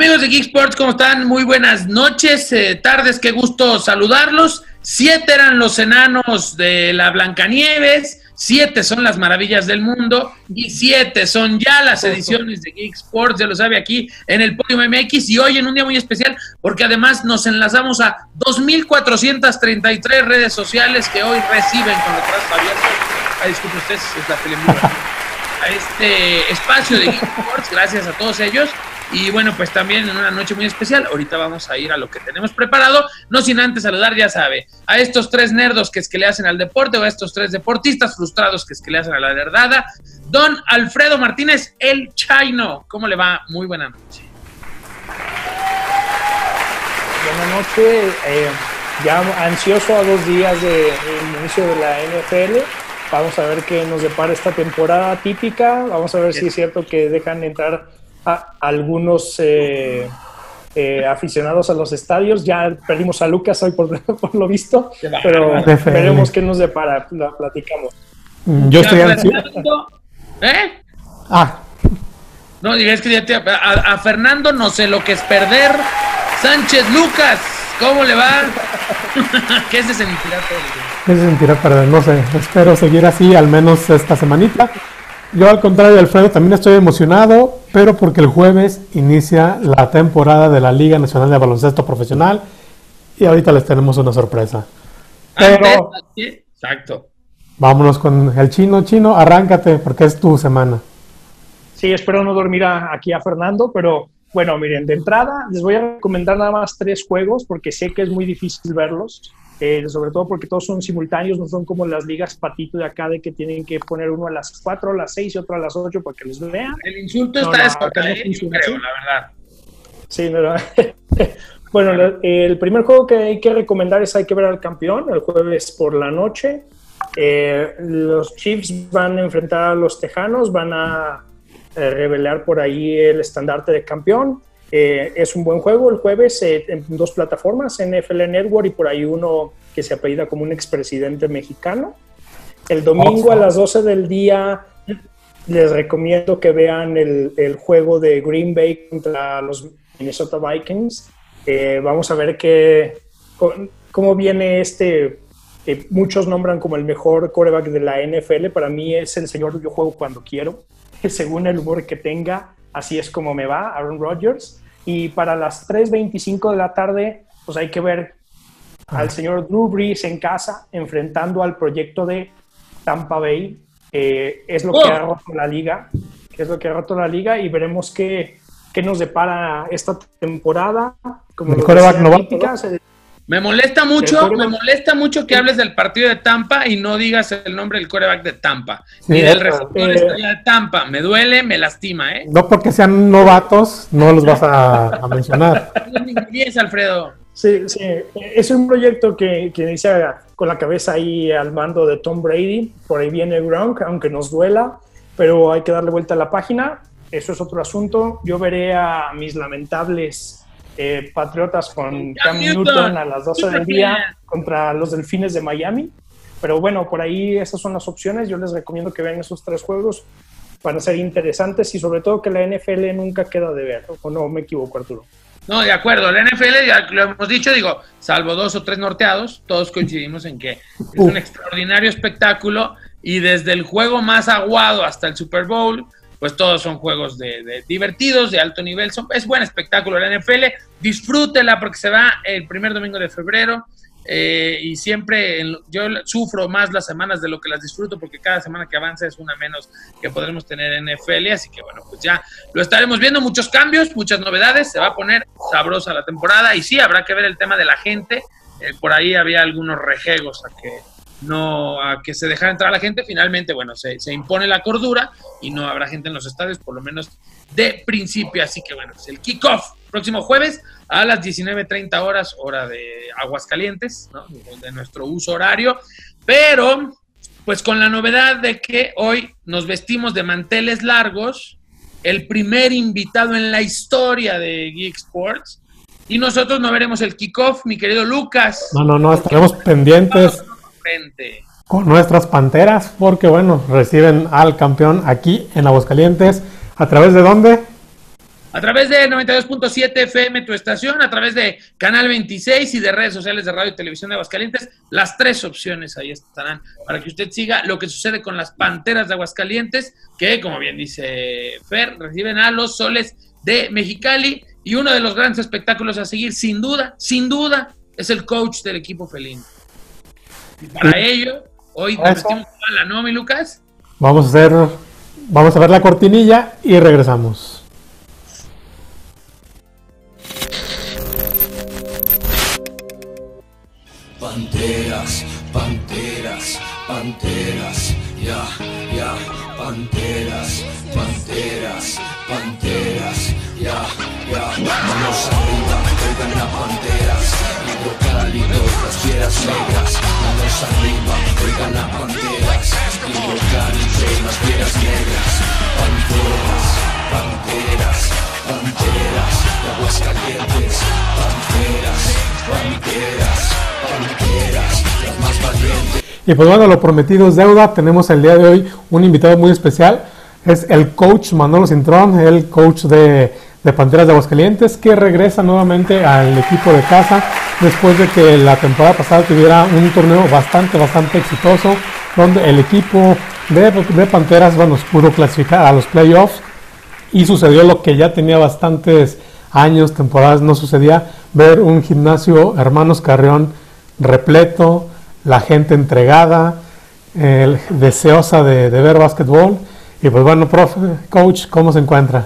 Amigos de Geek Sports, ¿cómo están? Muy buenas noches, eh, tardes, qué gusto saludarlos. Siete eran los enanos de la Blancanieves, siete son las maravillas del mundo y siete son ya las ediciones de Geek Sports, ya lo sabe aquí en el Podium MX y hoy en un día muy especial porque además nos enlazamos a 2.433 redes sociales que hoy reciben con los brazos abiertos. Ah, disculpe ustedes, es la telemura. A este espacio de Geek Sports, gracias a todos ellos. Y bueno, pues también en una noche muy especial, ahorita vamos a ir a lo que tenemos preparado, no sin antes saludar, ya sabe, a estos tres nerdos que es que le hacen al deporte o a estos tres deportistas frustrados que es que le hacen a la verdad. Don Alfredo Martínez, el Chino, ¿cómo le va? Muy buena noche. Buenas noches, eh, ya ansioso a dos días del inicio de la NFL. Vamos a ver qué nos depara esta temporada típica. Vamos a ver si es cierto que dejan entrar a algunos eh, eh, aficionados a los estadios. Ya perdimos a Lucas hoy por, por lo visto, pero veremos qué nos depara. La platicamos. Yo estoy ansioso. ¿Eh? Ah. No, digas que ya te, a, a, Fernando no sé lo que es perder. Sánchez Lucas, ¿cómo le va? ¿Qué se sentirá ¿Qué se sentirá perder? No sé, espero seguir así al menos esta semanita. Yo al contrario de Alfredo también estoy emocionado, pero porque el jueves inicia la temporada de la Liga Nacional de Baloncesto Profesional y ahorita les tenemos una sorpresa. Pero Exacto. Vámonos con el chino, chino, arráncate porque es tu semana. Sí, espero no dormir a, aquí a Fernando, pero bueno, miren, de entrada les voy a recomendar nada más tres juegos porque sé que es muy difícil verlos. Eh, sobre todo porque todos son simultáneos, no son como las ligas patito de acá de que tienen que poner uno a las 4, a las 6 y otro a las 8 para que les vean. El insulto está no, no, funciona, creo, la verdad. Sí, no, bueno, el primer juego que hay que recomendar es Hay que ver al campeón, el jueves por la noche. Eh, los Chiefs van a enfrentar a los Tejanos, van a eh, revelar por ahí el estandarte de campeón. Eh, es un buen juego el jueves eh, en dos plataformas, NFL Network y por ahí uno que se apellida como un expresidente mexicano. El domingo a las 12 del día les recomiendo que vean el, el juego de Green Bay contra los Minnesota Vikings. Eh, vamos a ver qué, cómo viene este, que muchos nombran como el mejor quarterback de la NFL. Para mí es el señor yo juego cuando quiero, según el humor que tenga así es como me va, Aaron Rodgers. Y para las 3.25 de la tarde, pues hay que ver al ah. señor Drew Brees en casa enfrentando al proyecto de Tampa Bay. Eh, es lo que ha oh. roto la liga, que es lo que ha roto la liga y veremos qué, qué nos depara esta temporada. Como el coreback me molesta mucho, me molesta mucho que hables del partido de Tampa y no digas el nombre del coreback de Tampa, ni del receptor eh, de Tampa. Me duele, me lastima, ¿eh? No porque sean novatos, no los vas a, mencionar. es Alfredo. Sí, sí, es un proyecto que, que inicia con la cabeza ahí al mando de Tom Brady. Por ahí viene Gronk, aunque nos duela, pero hay que darle vuelta a la página. Eso es otro asunto. Yo veré a mis lamentables eh, Patriotas con Cam Newton a las 12 del día contra los Delfines de Miami. Pero bueno, por ahí esas son las opciones. Yo les recomiendo que vean esos tres juegos. para ser interesantes y sobre todo que la NFL nunca queda de ver. ¿O no me equivoco, Arturo? No, de acuerdo. La NFL, ya lo hemos dicho, digo, salvo dos o tres norteados, todos coincidimos en que es un extraordinario espectáculo y desde el juego más aguado hasta el Super Bowl, pues todos son juegos de, divertidos, de alto nivel. Son, es buen espectáculo la NFL. Disfrútela porque se va el primer domingo de febrero. Eh, y siempre yo sufro más las semanas de lo que las disfruto porque cada semana que avanza es una menos que podremos tener en NFL, así que bueno, pues ya lo estaremos viendo, muchos cambios, muchas novedades, se va a poner sabrosa la temporada y sí, habrá que ver el tema de la gente, eh, por ahí había algunos rejegos a que no a que se dejara entrar a la gente, finalmente, bueno, se, impone la cordura y no habrá gente en los estadios, por lo menos de principio. Así que bueno, es el kickoff próximo jueves a las 19.30 horas, hora de Aguascalientes, ¿no? de nuestro uso horario, pero pues con la novedad de que hoy nos vestimos de manteles largos, el primer invitado en la historia de Geek Sports. Y nosotros no veremos el kickoff, mi querido Lucas. No, no, no, estaremos pendientes con nuestras panteras, porque bueno, reciben al campeón aquí en Aguascalientes. ¿A través de dónde? a través de 92.7 FM, tu estación, a través de Canal 26 y de redes sociales de Radio y Televisión de Aguascalientes. Las tres opciones ahí estarán para que usted siga lo que sucede con las Panteras de Aguascalientes, que, como bien dice Fer, reciben a los soles de Mexicali. Y uno de los grandes espectáculos a seguir, sin duda, sin duda, es el coach del equipo felino. Y para ello, hoy vestimos la ¿no, mi Lucas? Vamos a hacer, vamos a ver la cortinilla y regresamos. Panteras, panteras, panteras, ya, ya, panteras, panteras, panteras, ya, ya. Manos arriba, oigan las panteras, hidrocálidos, las fieras de. Y pues bueno, lo prometido es deuda. Tenemos el día de hoy un invitado muy especial. Es el coach Manolo Cintrón, el coach de, de Panteras de Aguascalientes, que regresa nuevamente al equipo de casa después de que la temporada pasada tuviera un torneo bastante, bastante exitoso, donde el equipo de, de Panteras bueno, pudo clasificar a los playoffs y sucedió lo que ya tenía bastantes años, temporadas, no sucedía, ver un gimnasio Hermanos Carrión repleto, la gente entregada, deseosa de, de ver básquetbol. Y pues bueno, profe, coach, ¿cómo se encuentra?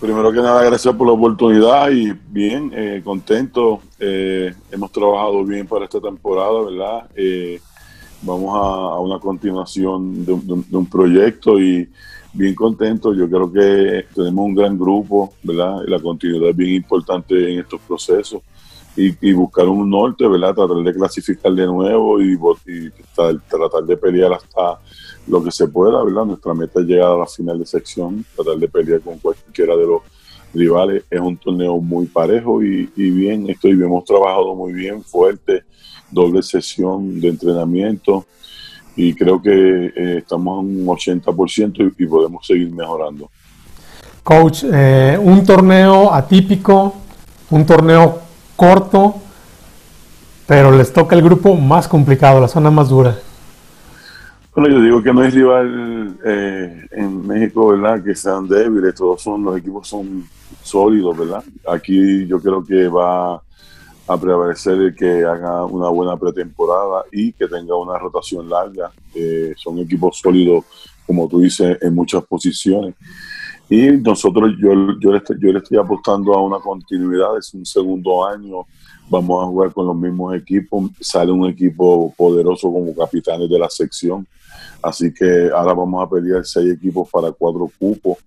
Primero que nada, gracias por la oportunidad y bien, eh, contento. Eh, hemos trabajado bien para esta temporada, ¿verdad? Eh, vamos a, una continuación de, de, de, un proyecto y bien contento. Yo creo que tenemos un gran grupo, ¿verdad? La continuidad es bien importante en estos procesos. Y, buscar un norte, ¿verdad? Tratar de clasificar de nuevo y, tratar, de pelear hasta lo que se pueda, ¿verdad? Nuestra meta es llegar a la final de sección, tratar de pelear con cualquiera de los rivales. Es un torneo muy parejo y, y bien, estoy, hemos trabajado muy bien, fuerte, doble sesión de entrenamiento y creo que eh, estamos en un 80% y, y, podemos seguir mejorando. Coach, eh, un torneo atípico, un torneo corto, pero les toca el grupo más complicado, la zona más dura. Bueno, yo digo que no hay rival eh, en México, ¿verdad? Que sean débiles, todos son, los equipos son sólidos, ¿verdad? Aquí yo creo que va a prevalecer que haga una buena pretemporada y que tenga una rotación larga. Son equipos sólidos, como tú dices, en muchas posiciones. Y nosotros, yo, yo, le estoy, yo le estoy apostando a una continuidad, es un segundo año, vamos a jugar con los mismos equipos, sale un equipo poderoso como capitanes de la sección, así que ahora vamos a pelear seis equipos para cuatro cupos.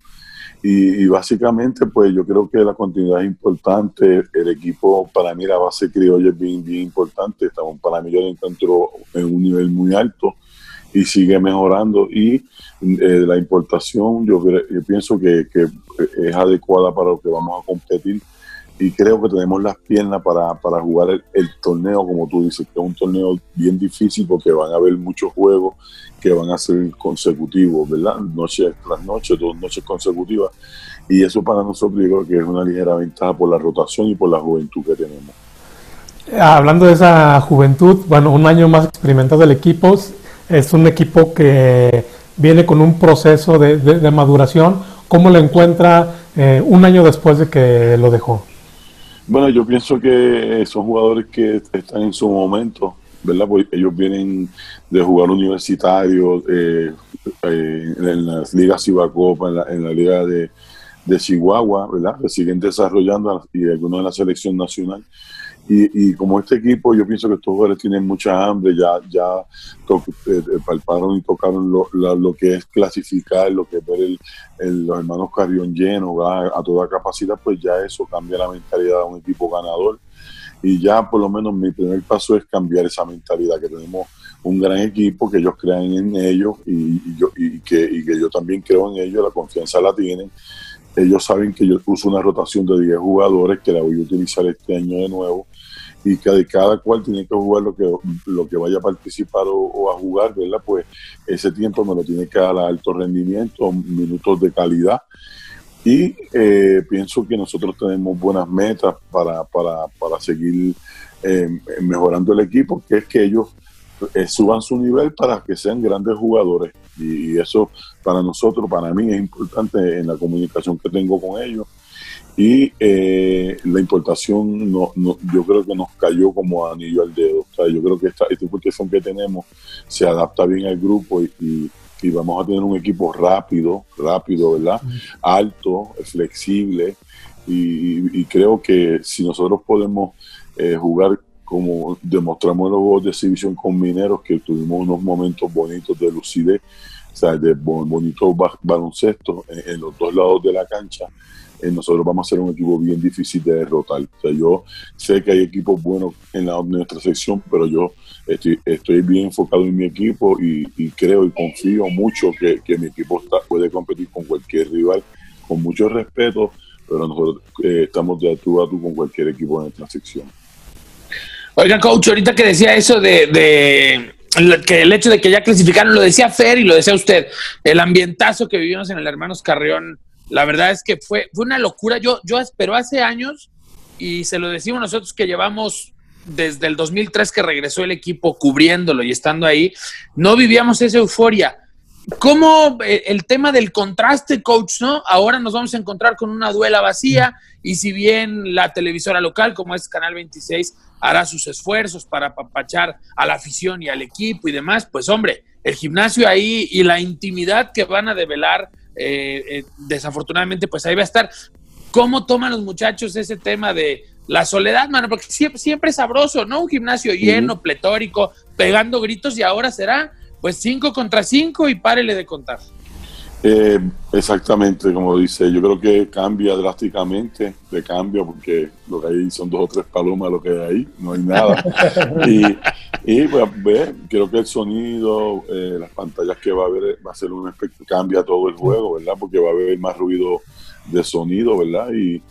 Y, y, básicamente, pues yo creo que la continuidad es importante. El equipo, para mí, la base criolla es bien, bien importante. Estamos, para mí, yo lo encuentro en un nivel muy alto y sigue mejorando. Y eh, la importación, yo, yo pienso que, que, es adecuada para lo que vamos a competir. Y creo que tenemos las piernas para, para jugar el, el, torneo, como tú dices, que es un torneo bien difícil porque van a haber muchos juegos que van a ser consecutivos, ¿verdad? Noche tras noche, dos noches consecutivas. Y eso para nosotros yo creo que es una ligera ventaja por la rotación y por la juventud que tenemos. Hablando de esa juventud, bueno, un año más experimentado del equipo, es un equipo que viene con un proceso de, de, maduración. ¿Cómo lo encuentra eh, un año después de que lo dejó? Bueno, yo pienso que son jugadores que están en su momento, ¿verdad? Pues ellos vienen de jugar universitario, eh, eh, en las ligas Cibacopa, en en la liga de, de, Chihuahua, ¿verdad? Que siguen desarrollando y algunos en la selección nacional. Y, y, como este equipo, yo pienso que estos jugadores tienen mucha hambre, ya, ya to, eh, palparon y tocaron lo, la, lo, que es clasificar, lo que es ver el, el, los hermanos Carrión llenos a, toda capacidad, pues ya eso cambia la mentalidad de un equipo ganador y ya por lo menos mi primer paso es cambiar esa mentalidad, que tenemos un gran equipo, que ellos crean en ellos y yo, y, que, y que yo también creo en ellos, la confianza la tienen. Ellos saben que yo uso una rotación de 10 jugadores que la voy a utilizar este año de nuevo y que de cada cual tiene que jugar lo que, lo que vaya a participar o, a jugar, ¿verdad? Pues ese tiempo me lo tiene que dar a alto rendimiento, minutos de calidad Y eh, pienso que nosotros tenemos buenas metas para, para, para seguir eh, mejorando el equipo, que es que ellos eh, suban su nivel para que sean grandes jugadores. Y, eso para nosotros, para mí es importante en la comunicación que tengo con ellos. Y eh, la importación, no, no, yo creo que nos cayó como anillo al dedo. O sea, yo creo que esta, esta importación que tenemos se adapta bien al grupo y, y, vamos a tener un equipo rápido, rápido, ¿verdad? Alto, flexible. Y, y creo que si nosotros podemos eh, jugar como demostramos en los juegos de exhibición con Mineros, que tuvimos unos momentos bonitos de lucidez, o sea, de bonitos baloncesto en, los dos lados de la cancha, eh, nosotros vamos a ser un equipo bien difícil de derrotar. O sea, yo sé que hay equipos buenos en, la, nuestra sección, pero yo estoy, bien enfocado en mi equipo y, creo y confío mucho que, mi equipo puede competir con cualquier rival con mucho respeto, pero nosotros eh, estamos de tú a tú con cualquier equipo de nuestra sección. Oiga, coach, ahorita que decía eso de, que el hecho de que ya clasificaron, lo decía Fer y lo decía usted, el ambientazo que vivimos en el Hermanos Carrión, la verdad es que fue, fue una locura. Yo, yo espero hace años, y se lo decimos nosotros que llevamos desde el 2003 que regresó el equipo cubriéndolo y estando ahí, no vivíamos esa euforia. ¿Cómo eh, el tema del contraste, coach, no? Ahora nos vamos a encontrar con una duela vacía y si bien la televisora local, como es Canal 26, hará sus esfuerzos para apapachar a la afición y al equipo y demás, pues hombre, el gimnasio ahí y la intimidad que van a develar, eh, eh, desafortunadamente, pues ahí va a estar. ¿Cómo toman los muchachos ese tema de la soledad, mano? Porque siempre, siempre es sabroso, ¿no? Un gimnasio lleno, pletórico, pegando gritos y ahora será pues cinco contra cinco y párele de contar. Eh, exactamente, como dice, yo creo que cambia drásticamente de cambio porque lo que hay son dos o tres palomas lo que hay ahí, no hay nada. y, pues ve, creo que el sonido, eh, las pantallas que va a haber, va a ser un efecto, cambia todo el juego, ¿verdad? Porque va a haber más ruido de sonido, ¿verdad? Y,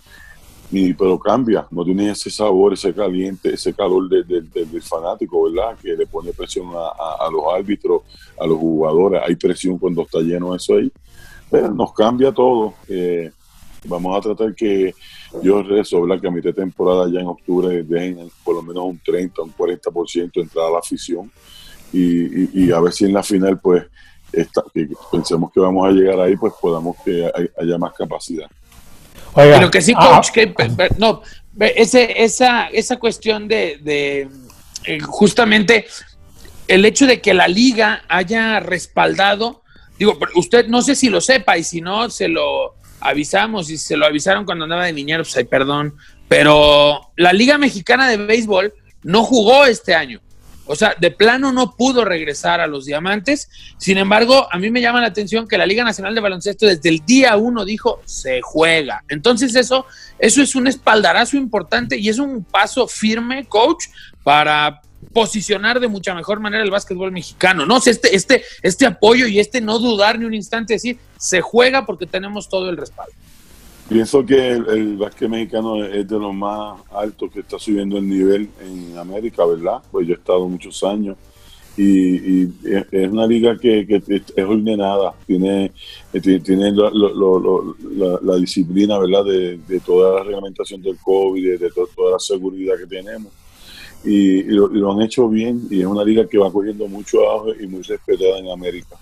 pero cambia, no tiene ese sabor, ese caliente, ese calor del fanático, ¿verdad? Que le pone presión a, los árbitros, a los jugadores, hay presión cuando está lleno eso ahí, pero nos cambia todo. Eh, vamos a tratar que yo rezo, ¿verdad? Que a mitad de temporada ya en octubre dejen por lo menos un 30, un 40% entrada a la afición y, a ver si en la final, pues, que pensemos que vamos a llegar ahí, pues podamos que haya más capacidad. Pero que sí, ah, coach, que, no, ese, esa, esa cuestión de, eh, justamente el hecho de que la liga haya respaldado, digo, usted no sé si lo sepa y si no, se lo avisamos y se lo avisaron cuando andaba de niñero, pues ay, perdón, pero la Liga Mexicana de Béisbol no jugó este año. O sea, de plano no pudo regresar a los diamantes. Sin embargo, a mí me llama la atención que la Liga Nacional de Baloncesto desde el día uno dijo se juega. Entonces eso, eso es un espaldarazo importante y es un paso firme, coach, para posicionar de mucha mejor manera el básquetbol mexicano. No, este, este, este apoyo y este no dudar ni un instante, decir, se juega porque tenemos todo el respaldo. Pienso que el, básquet mexicano es de los más altos que está subiendo el nivel en América, ¿verdad? Pues yo he estado muchos años y, es una liga que, es ordenada, tiene, tiene la, disciplina, ¿verdad? De, toda la reglamentación del COVID, de, toda la seguridad que tenemos. Y, lo, y, lo, han hecho bien y es una liga que va cogiendo mucho auge y muy respetada en América.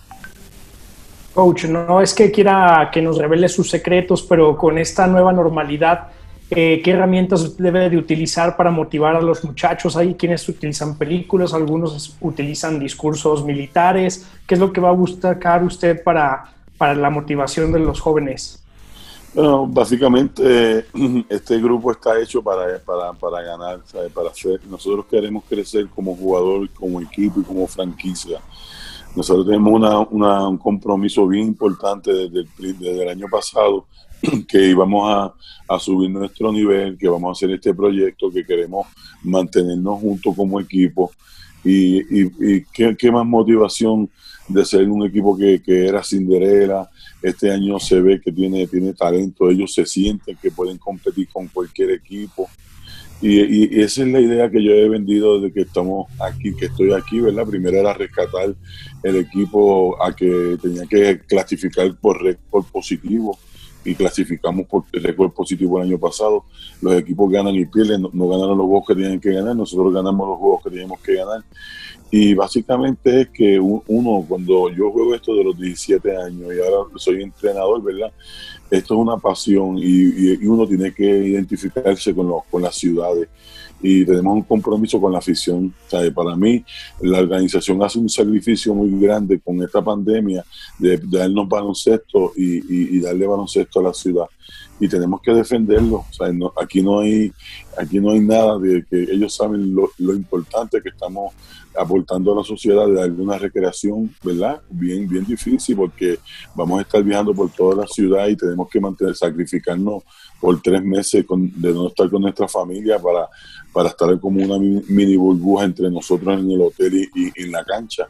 Coach, no es que quiera que nos revele sus secretos, pero con esta nueva normalidad, eh, ¿qué herramientas debe de utilizar para motivar a los muchachos? Hay quienes utilizan películas, algunos utilizan discursos militares. ¿Qué es lo que va a buscar usted para, para la motivación de los jóvenes? Bueno, básicamente este grupo está hecho para, para, para ganar, para hacer. Nosotros queremos crecer como jugador, como equipo y como franquicia. Nosotros tenemos una, un compromiso bien importante desde el, año pasado, que íbamos a, subir nuestro nivel, que vamos a hacer este proyecto, que queremos mantenernos juntos como equipo. Y, y, ¿qué, más motivación de ser un equipo que, que era Cinderella. Este año se ve que tiene, tiene talento, ellos se sienten que pueden competir con cualquier equipo. Y, esa es la idea que yo he vendido desde que estamos aquí, que estoy aquí, ¿verdad? Primero era rescatar el equipo a que tenía que clasificar por, por positivo y clasificamos por récord positivo el año pasado. Los equipos ganan y pierden, no, no ganaron los juegos que tienen que ganar, nosotros ganamos los juegos que teníamos que ganar. Y básicamente es que uno, cuando yo juego esto de los 17 años y ahora soy entrenador, ¿verdad? Esto es una pasión y, uno tiene que identificarse con, los, con las ciudades y tenemos un compromiso con la afición. Sea, para mí, la organización hace un sacrificio muy grande con esta pandemia de, de darnos baloncesto y, y- y darle baloncesto a la ciudad. Y tenemos que defenderlo. No- aquí, no hay, aquí no hay nada de que ellos saben lo, lo importante que estamos aportando a la sociedad de darle una recreación, ¿verdad? Bien, bien difícil porque vamos a estar viajando por toda la ciudad y tenemos que mantener, sacrificarnos por tres meses con- de no estar con nuestra familia para, para estar como una mi- mini burbuja entre nosotros en el hotel y en la cancha.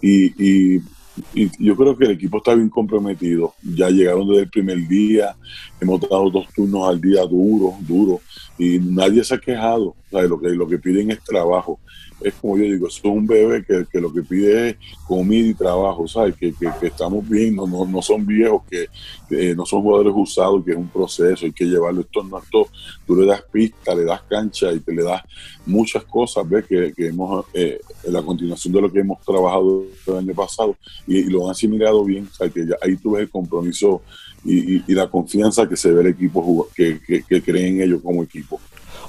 Y, y- y yo creo que el equipo está bien comprometido. Ya llegaron desde el primer día, hemos dado dos turnos al día duro, duro, y nadie se ha quejado. Lo, que, piden es trabajo. Es como yo digo, es un bebé que, que lo que pide es comida y trabajo, ¿sabes? Que, que, que estamos bien, no, no, no son viejos, que, que no son jugadores usados, que es un proceso, hay que llevarlo. Esto no es todo. Tú le das pista, le das cancha y te le das muchas cosas, ¿ves? Que, que hemos, eh, la continuación de lo que hemos trabajado el año pasado y, lo han asimilado bien, sea, que ya, ahí tú ves el compromiso y, y- y la confianza que se ve el equipo que, que, que cree en ellos como equipo.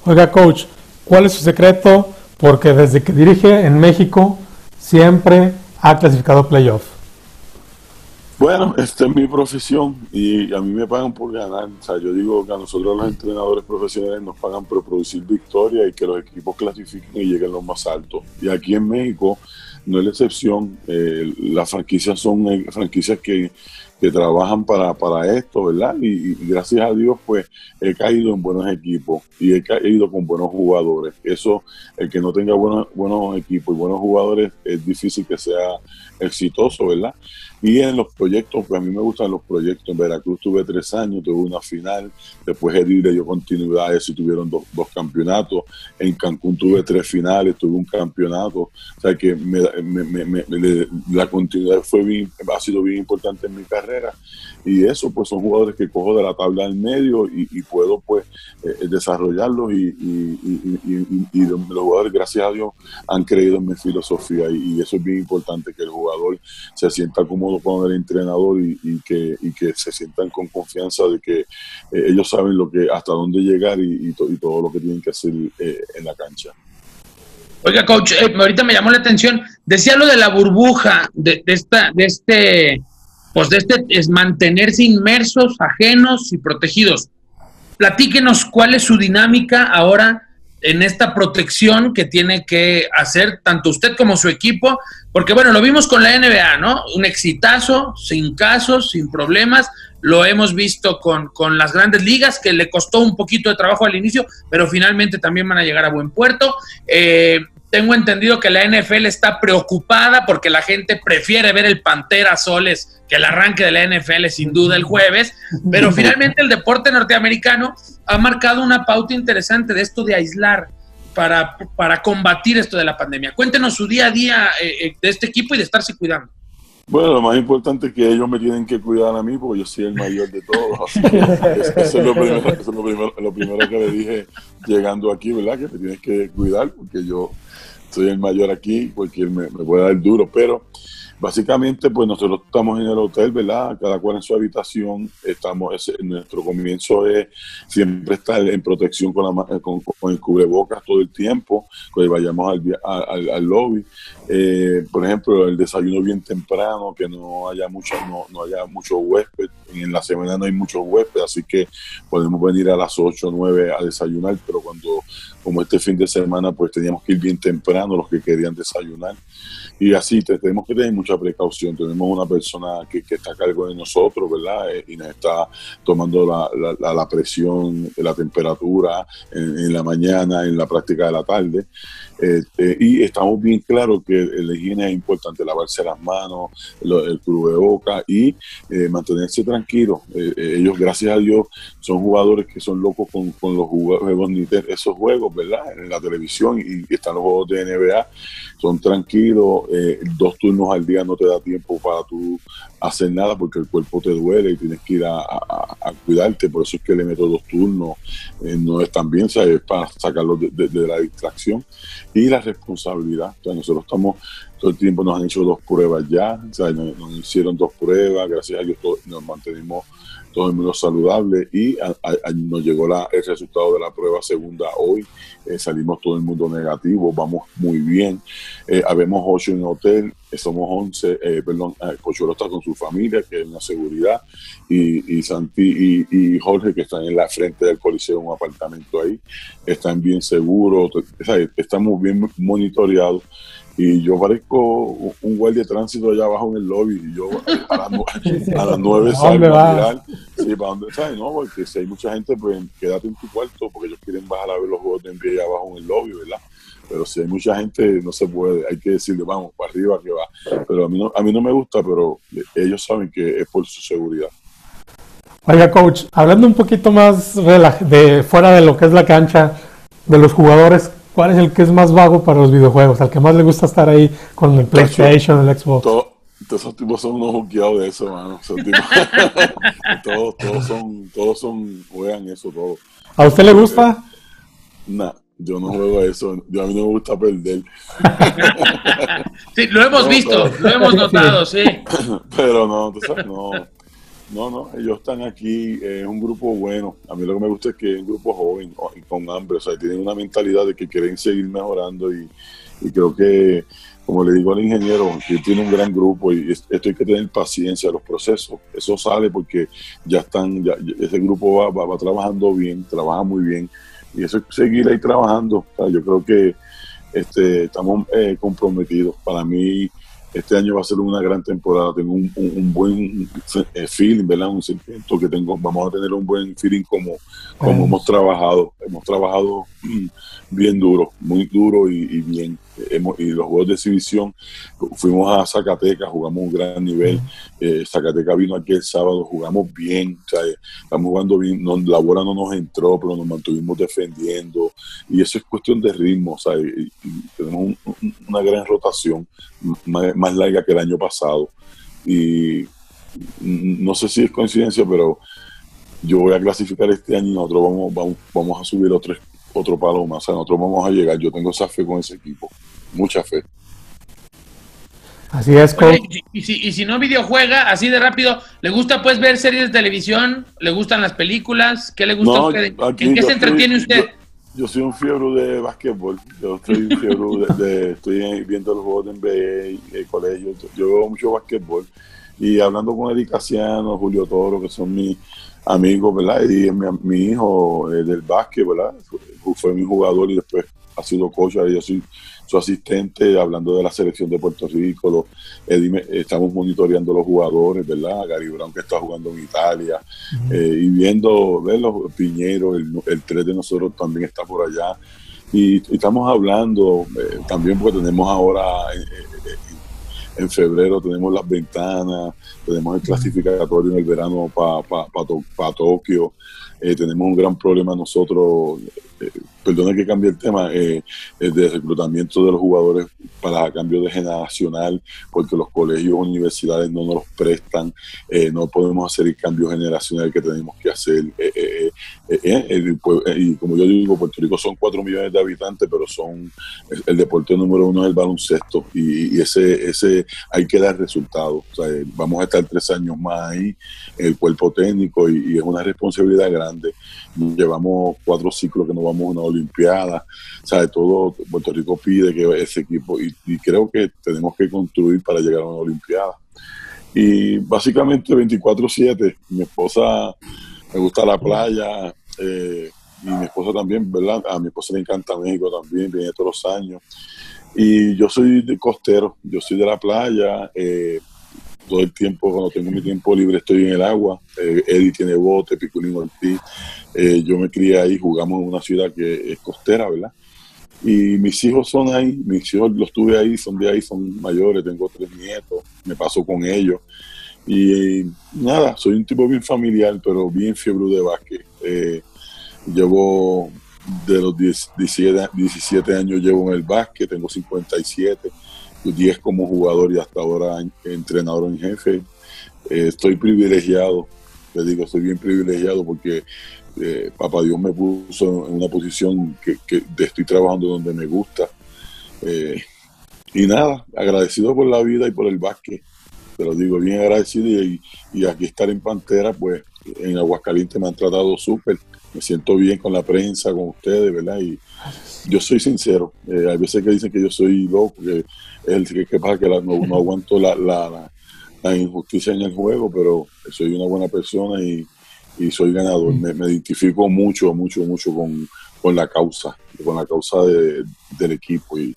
Oiga, coach, ¿cuál es su secreto? Porque desde que dirige en México siempre ha clasificado playoff. Bueno, esta es mi profesión y a mí me pagan por ganar. O sea, yo digo que a nosotros los entrenadores profesionales nos pagan por producir victorias y que los equipos clasifiquen y lleguen los más altos. Y aquí en México no es la excepción. Eh, las franquicias son eh, franquicias que, que trabajan para, para esto, ¿verdad? Y, gracias a Dios, pues he caído en buenos equipos y he caído con buenos jugadores. Eso, el que no tenga buenos, buenos equipos y buenos jugadores, es difícil que sea exitoso, ¿verdad? Y en los proyectos, pues a mí me gustan los proyectos. En Veracruz tuve tres años, tuve una final. Después Edil le dio continuidades y tuvieron dos, dos campeonatos. En Cancún tuve tres finales, tuve un campeonato. O sea que me- me- me- la continuidad fue bien, ha sido bien importante en mi carrera. Y eso, pues son jugadores que cojo de la tabla al medio y, puedo, pues, eh, desarrollarlos. Y, los jugadores, gracias a Dios, han creído en mi filosofía. Y, eso es bien importante, que el jugador se sienta cómodo con el entrenador y, y que, y que se sientan con confianza de que eh, ellos saben lo que hasta dónde llegar y, y to- todo lo que tienen que hacer eh, en la cancha. Oiga, coach, eh, ahorita me llamó la atención. Decía lo de la burbuja, de, de esta, de este, pues de este es mantenerse inmersos, ajenos y protegidos. Platíquenos cuál es su dinámica ahora en esta protección que tiene que hacer tanto usted como su equipo, porque bueno, lo vimos con la NBA, ¿no? Un exitazo, sin casos, sin problemas. Lo hemos visto con, con las grandes ligas, que le costó un poquito de trabajo al inicio, pero finalmente también van a llegar a buen puerto. Eh, tengo entendido que la NFL está preocupada porque la gente prefiere ver el Pantera Soles que el arranque de la NFL sin duda el jueves, pero finalmente el deporte norteamericano ha marcado una pauta interesante de esto de aislar para, para combatir esto de la pandemia. Cuéntenos su día a día eh, eh, de este equipo y de estarse cuidando. Bueno, lo más importante es que ellos me tienen que cuidar a mí porque yo soy el mayor de todos. Así que eso, es, lo primero, eso es lo, primero, lo primero que le dije llegando aquí, ¿verdad? Que te tienes que cuidar porque yo soy el mayor aquí, porque él me, me puede dar duro. Pero básicamente, pues nosotros estamos en el hotel, ¿verdad? Cada cual en su habitación. Estamos, ese- nuestro comienzo es siempre estar en protección con, la, ma- con, con el cubrebocas todo el tiempo, cuando vayamos al, al, al lobby. Eh, por ejemplo, el desayuno bien temprano, que no haya mucho, no, no haya mucho huésped. En la semana no hay muchos huéspedes, así que podemos venir a las 8 o 9 a desayunar, pero cuando, como este fin de semana, pues teníamos que ir bien temprano los que querían desayunar. Y así te- tenemos que tener mucha precaución. Tenemos una persona que, que está a cargo de nosotros, ¿verdad? Eh, y nos está tomando la, la- la- presión, la temperatura en, la mañana, en la práctica de la tarde. Este, y estamos bien claros que la higiene es importante, lavarse las manos, lo- el cubrebocas y eh, mantenerse tranquilo. Eh, eh, ellos, gracias a Dios, son jugadores que son locos con, con los juegos, esos juegos, ¿verdad? En la televisión y, y están los juegos de NBA son tranquilos, eh, dos turnos al día no te da tiempo para tú hacer nada porque el cuerpo te duele y tienes que ir a, cuidarte, por eso es que le meto dos turnos, eh, no es tan bien, ¿sabes? para sacarlo de, la distracción y la responsabilidad. nosotros estamos todo el tiempo, nos han hecho dos pruebas ya, Nos, nos, hicieron dos pruebas, gracias a Dios nos mantenimos todo el mundo saludable y nos llegó la, el resultado de la prueba segunda hoy. Eh, salimos todo el mundo negativo, vamos muy bien. Eh, habemos ocho en hotel, eh, somos once, eh, perdón, Pochuelo está con su familia, que es una seguridad, y, y Santi y, Jorge, que están en la frente del coliseo, un apartamento ahí, están bien seguros, estamos bien monitoreados y yo parezco un guardia de tránsito allá abajo en el lobby y yo a, las, nueve salgo a mirar sí, para dónde ¿sabes? no, porque si hay mucha gente pues quédate en tu cuarto porque ellos quieren bajar a ver los juegos de NBA allá abajo en el lobby, ¿verdad? pero si hay mucha gente no se puede, hay que decirle vamos para arriba que va, pero a mí no, a mí no me gusta, pero ellos saben que es por su seguridad. Oiga, coach, hablando un poquito más de fuera de lo que es la cancha, de los jugadores, ¿Cuál es el que es más vago para los videojuegos? Al que más le gusta estar ahí con el PlayStation, el Xbox. todos esos tipos son unos juqueados de eso, mano. todos, todos son, todos son, juegan eso, todo. ¿A usted le gusta? No, yo no juego eso. Yo, a mí no me gusta perder. sí, lo hemos visto, lo hemos notado, sí. Pero no, tú sabes, no. No, no, ellos están aquí, es un grupo bueno. A mí lo que me gusta es que es un grupo joven y con hambre, o sea, tienen una mentalidad de que quieren seguir mejorando y, creo que, como le digo al ingeniero, que tiene un gran grupo y esto hay que tener paciencia, los procesos, eso sale porque ya están, ya, ese grupo va, va, trabajando bien, trabaja muy bien y eso es seguir ahí trabajando. yo creo que este, estamos eh, comprometidos. Para mí, este año va a ser una gran temporada. Tengo un, buen eh, feeling, ¿verdad? Un sentimiento que tengo. Vamos a tener un buen feeling como, como hemos trabajado. Hemos trabajado mm, bien duro, muy duro y bien y los juegos de exhibición, fuimos a Zacatecas, jugamos un gran nivel. Eh, Zacatecas vino aquí el sábado, jugamos bien, estamos jugando bien. la bola no nos entró, pero nos mantuvimos defendiendo. Y eso es cuestión de ritmo, tenemos una gran rotación, más, larga que el año pasado. Y no sé si es coincidencia, pero yo voy a clasificar este año y nosotros vamos, vamos, vamos a subir otro, otro palo más. O sea, nosotros vamos a llegar. Yo tengo esa fe con ese equipo mucha fe. Así es, coach. y, si, y si no videojuega, así de rápido, ¿le gusta pues ver series de televisión? ¿Le gustan las películas? ¿Qué le gusta a usted? ¿En qué se entretiene usted? Yo, soy un fiebre de básquetbol. Yo estoy un fiebre de, estoy viendo los juegos de NBA, el colegio. Yo veo mucho básquetbol. Y hablando con Eric Casiano, Julio Toro, que son mis amigos, ¿verdad? Y mi, mi hijo eh, del básquet, ¿verdad? Fue, mi jugador y después ha sido coach. Y yo soy su asistente, hablando de la selección de Puerto Rico, estamos monitoreando los jugadores, ¿verdad? Gary Brown que está jugando en Italia, eh, y viendo, ver los Piñeros, el, el 3 de nosotros también está por allá. Y, estamos hablando eh, también porque tenemos ahora eh, en febrero tenemos las ventanas, tenemos el clasificatorio en el verano para pa, Tokio, tenemos un gran problema nosotros perdone que cambie el tema, eh, de reclutamiento de los jugadores para cambio de generacional, porque los colegios, universidades no nos los prestan, eh, no podemos hacer el cambio generacional que tenemos que hacer. Eh, eh, pues, y como yo digo, Puerto Rico son 4 millones de habitantes, pero son el, deporte número uno es el baloncesto y, ese, ese hay que dar resultados. vamos a estar tres años más ahí el cuerpo técnico y, es una responsabilidad grande. Llevamos cuatro ciclos que no vamos a una Olimpiada. ¿sabe? Todo Puerto Rico pide que ese equipo y, creo que tenemos que construir para llegar a una Olimpiada. Y básicamente 24/7, mi esposa me gusta la playa eh, y mi esposa también, ¿verdad? A mi esposa le encanta México también, viene todos los años. Y yo soy de costero, yo soy de la playa. Eh, todo el tiempo, cuando tengo mi tiempo libre, estoy en el agua. Eh, Eddie tiene bote, Piculín Ortiz. Eh, yo me crié ahí, jugamos en una ciudad que es costera, ¿verdad? Y mis hijos son ahí, mis hijos los tuve ahí, son de ahí, son mayores, tengo tres nietos, me paso con ellos. Y nada, soy un tipo bien familiar, pero bien fiebre de básquet. Eh, llevo de los 10 17, 17 años llevo en el básquet, tengo 57, 10 como jugador y hasta ahora entrenador en jefe. Eh, estoy privilegiado, le digo, estoy bien privilegiado porque eh, Papá Dios me puso en una posición que, que estoy trabajando donde me gusta. Eh, y nada, agradecido por la vida y por el básquet. Te lo digo, bien agradecido y, y aquí estar en Pantera, pues en Aguascalientes me han tratado súper. Me siento bien con la prensa, con ustedes, ¿verdad? Y yo soy sincero. Eh, hay veces que dicen que yo soy loco, que, es el, que, pasa que no, aguanto la, la, la, injusticia en el juego, pero soy una buena persona y, y soy ganador. Me, me, identifico mucho, mucho, mucho con, con la causa, con la causa de, del equipo. Y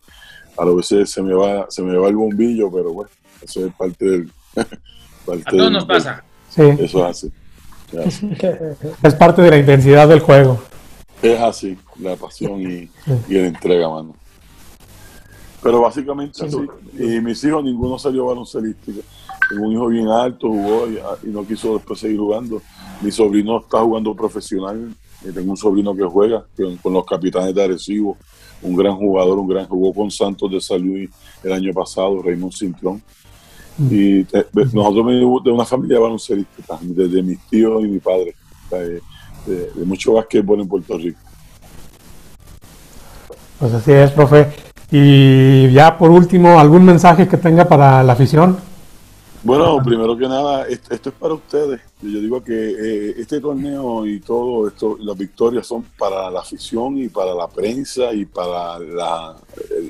a veces se me va, se me va el bombillo, pero bueno, eso es parte del. parte a todos nos pasa. Sí. Eso es así. Es parte de la intensidad del juego. Es así, la pasión y, y la entrega, mano. Pero básicamente así. Y mis hijos, ninguno salió baloncelístico. Tengo un hijo bien alto, jugó y, y, no quiso después seguir jugando. Mi sobrino está jugando profesional. Y tengo un sobrino que juega con, con los capitanes de Arecibo. Un gran jugador, un gran jugó con Santos de San Luis el año pasado, Raymond Cintrón. Y eh, nosotros venimos de una familia baloncelística, desde mis tíos y mi padre, de, de, de mucho básquetbol en Puerto Rico. Pues así es, profe. Y ya por último, ¿algún mensaje que tenga para la afición? Bueno, primero que nada, esto, es para ustedes. Yo digo que eh, este torneo y todo esto, las victorias son para la afición y para la prensa y para la,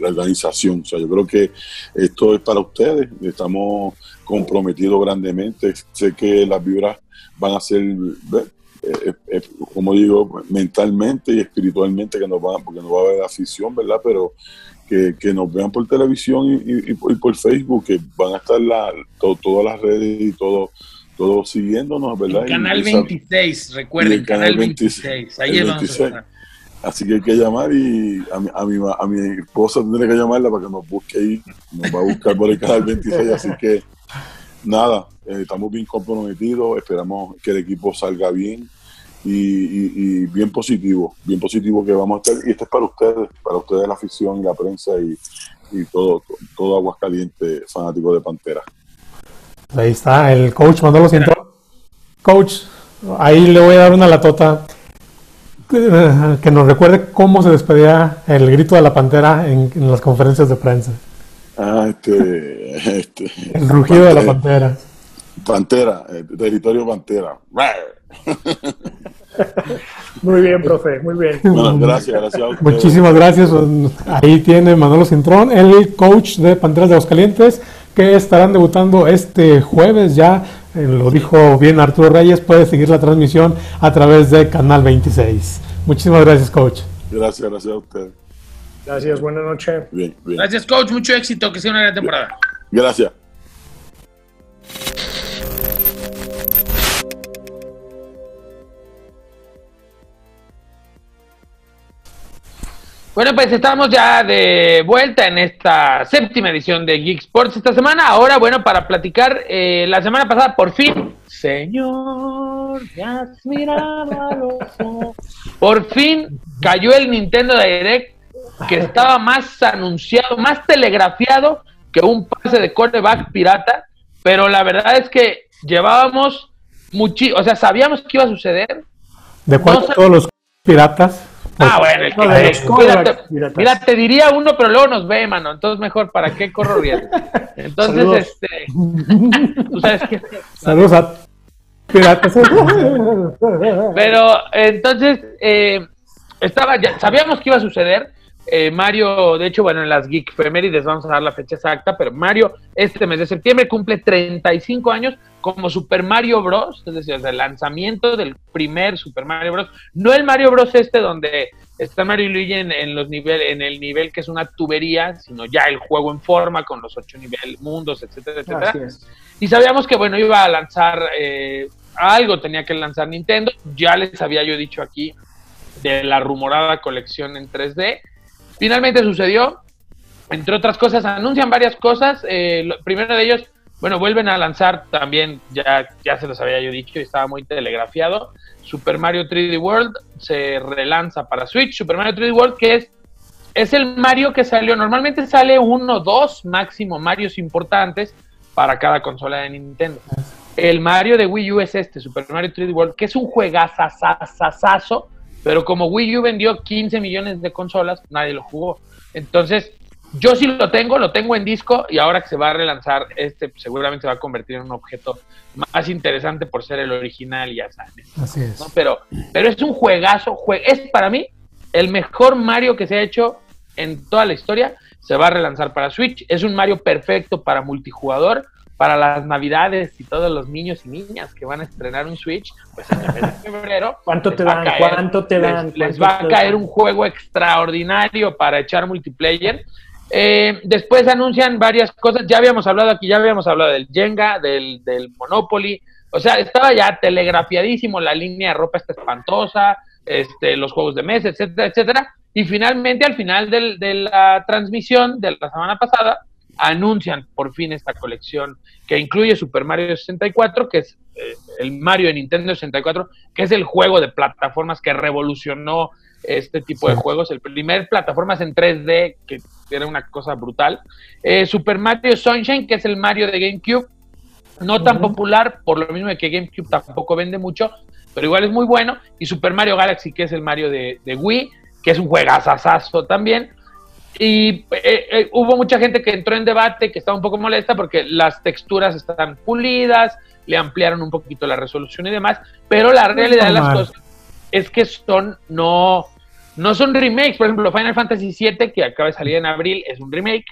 organización. O sea, yo creo que esto es para ustedes. Estamos comprometidos grandemente. Sé que las vibras van a ser, eh, eh, como digo, mentalmente y espiritualmente que nos van, porque no va a haber afición, ¿verdad? Pero que, que, nos vean por televisión y, y, y, por Facebook, que van a estar la, to, todas las redes y todo, todo siguiéndonos, ¿verdad? El canal 26, recuerden, canal 26, 26. ahí vamos 26. a estar. Así que hay que llamar y a mi, a mi, a mi esposa tendré que llamarla para que nos busque ahí, nos va a buscar por el canal 26, así que nada, eh, estamos bien comprometidos, esperamos que el equipo salga bien, y, y, y, bien positivo, bien positivo que vamos a estar. Y esto es para ustedes, para ustedes la afición y la prensa y, y todo, todo Aguascaliente fanático de Pantera. Ahí está, el coach Manolo Cintrón. Coach, ahí le voy a dar una latota que nos recuerde cómo se despedía el grito de la Pantera en, en las conferencias de prensa. Ah, este, este el rugido Pantera, de la Pantera. Pantera, territorio Pantera. Muy bien, profe, muy bien. Bueno, gracias, gracias. Muchísimas gracias. Ahí tiene Manolo Cintrón, el coach de Panteras de Aguascalientes, que estarán debutando este jueves ya. Eh, lo dijo bien Arturo Reyes, puede seguir la transmisión a través de Canal 26. Muchísimas gracias, coach. Gracias, gracias a usted. Gracias, buenas noches. Bien, bien. Gracias, coach. Mucho éxito, que sea una gran temporada. Gracias. Bueno, pues estamos ya de vuelta en esta séptima edición de Geek Sports esta semana. Ahora, bueno, para platicar, eh, la semana pasada, por fin, Señor, me has mirado a los ojos. Por fin cayó el Nintendo Direct, que estaba más anunciado, más telegrafiado que un pase de quarterback pirata. Pero la verdad es que llevábamos mucho, o sea, sabíamos que iba a suceder. ¿De cuál no todos los piratas? Ah, bueno, el que, no, eh, mira, te, mira, te diría uno, pero luego nos ve, mano. Entonces, mejor, ¿para qué corro riesgo? Entonces, Saludos. este. Tú sabes que. Saludos a piratas. pero, entonces, eh, estaba ya, sabíamos que iba a suceder. Eh, Mario, de hecho, bueno, en las Geek Femérides vamos a dar la fecha exacta, pero Mario este mes de septiembre cumple 35 años como Super Mario Bros. Es decir, el lanzamiento del primer Super Mario Bros. No el Mario Bros. este donde está Mario y Luigi en, en los nivel, en el nivel que es una tubería, sino ya el juego en forma con los ocho nivel, mundos, etcétera, etcétera. Y sabíamos que bueno iba a lanzar eh, algo, tenía que lanzar Nintendo. Ya les había yo dicho aquí de la rumorada colección en 3D. Finalmente sucedió. Entre otras cosas, anuncian varias cosas. Eh, lo, primero de ellos, Bueno, vuelven a lanzar también, ya, ya se los había yo dicho y estaba muy telegrafiado, Super Mario 3D World se relanza para Switch. Super Mario 3D World que es, es el Mario que salió, normalmente sale uno, dos máximo Marios importantes para cada consola de Nintendo. El Mario de Wii U es este, Super Mario 3D World, que es un juegazazazazo, pero como Wii U vendió 15 millones de consolas, nadie lo jugó. Entonces, yo sí lo tengo, lo tengo en disco y ahora que se va a relanzar, este seguramente se va a convertir en un objeto más interesante por ser el original, ya sabes. Así es. ¿no? Pero, pero es un juegazo, jue- es para mí el mejor Mario que se ha hecho en toda la historia. Se va a relanzar para Switch. Es un Mario perfecto para multijugador, para las navidades y todos los niños y niñas que van a estrenar un Switch, pues en el mes de febrero. ¿Cuánto te va a dan? caer- ¿Cuánto te les- dan? Les, ¿Cuánto va a caer dan? un juego extraordinario para echar multiplayer. Eh, después anuncian varias cosas. Ya habíamos hablado aquí, ya habíamos hablado del Jenga, del, del Monopoly. O sea, estaba ya telegrafiadísimo la línea de ropa está espantosa, este, los juegos de mesa, etcétera, etcétera. Y finalmente, al final del- de la transmisión de la semana pasada, anuncian por fin esta colección que incluye Super Mario 64, que es eh, el Mario de Nintendo 64, que es el juego de plataformas que revolucionó este tipo de juegos, el primer plataformas en 3D, que era una cosa brutal. Eh, Super Mario Sunshine, que es el Mario de GameCube, no tan popular, por lo mismo de que GameCube tampoco vende mucho, pero igual es muy bueno. Y Super Mario Galaxy, que es el Mario de, de Wii, que es un juegazazazo también. Y eh, eh, hubo mucha gente que entró en debate, que estaba un poco molesta porque las texturas están pulidas, le ampliaron un poquito la resolución y demás, pero la realidad de las cosas es que son no, no son remakes. Por ejemplo, Final Fantasy VII, que acaba de salir en abril, es un remake.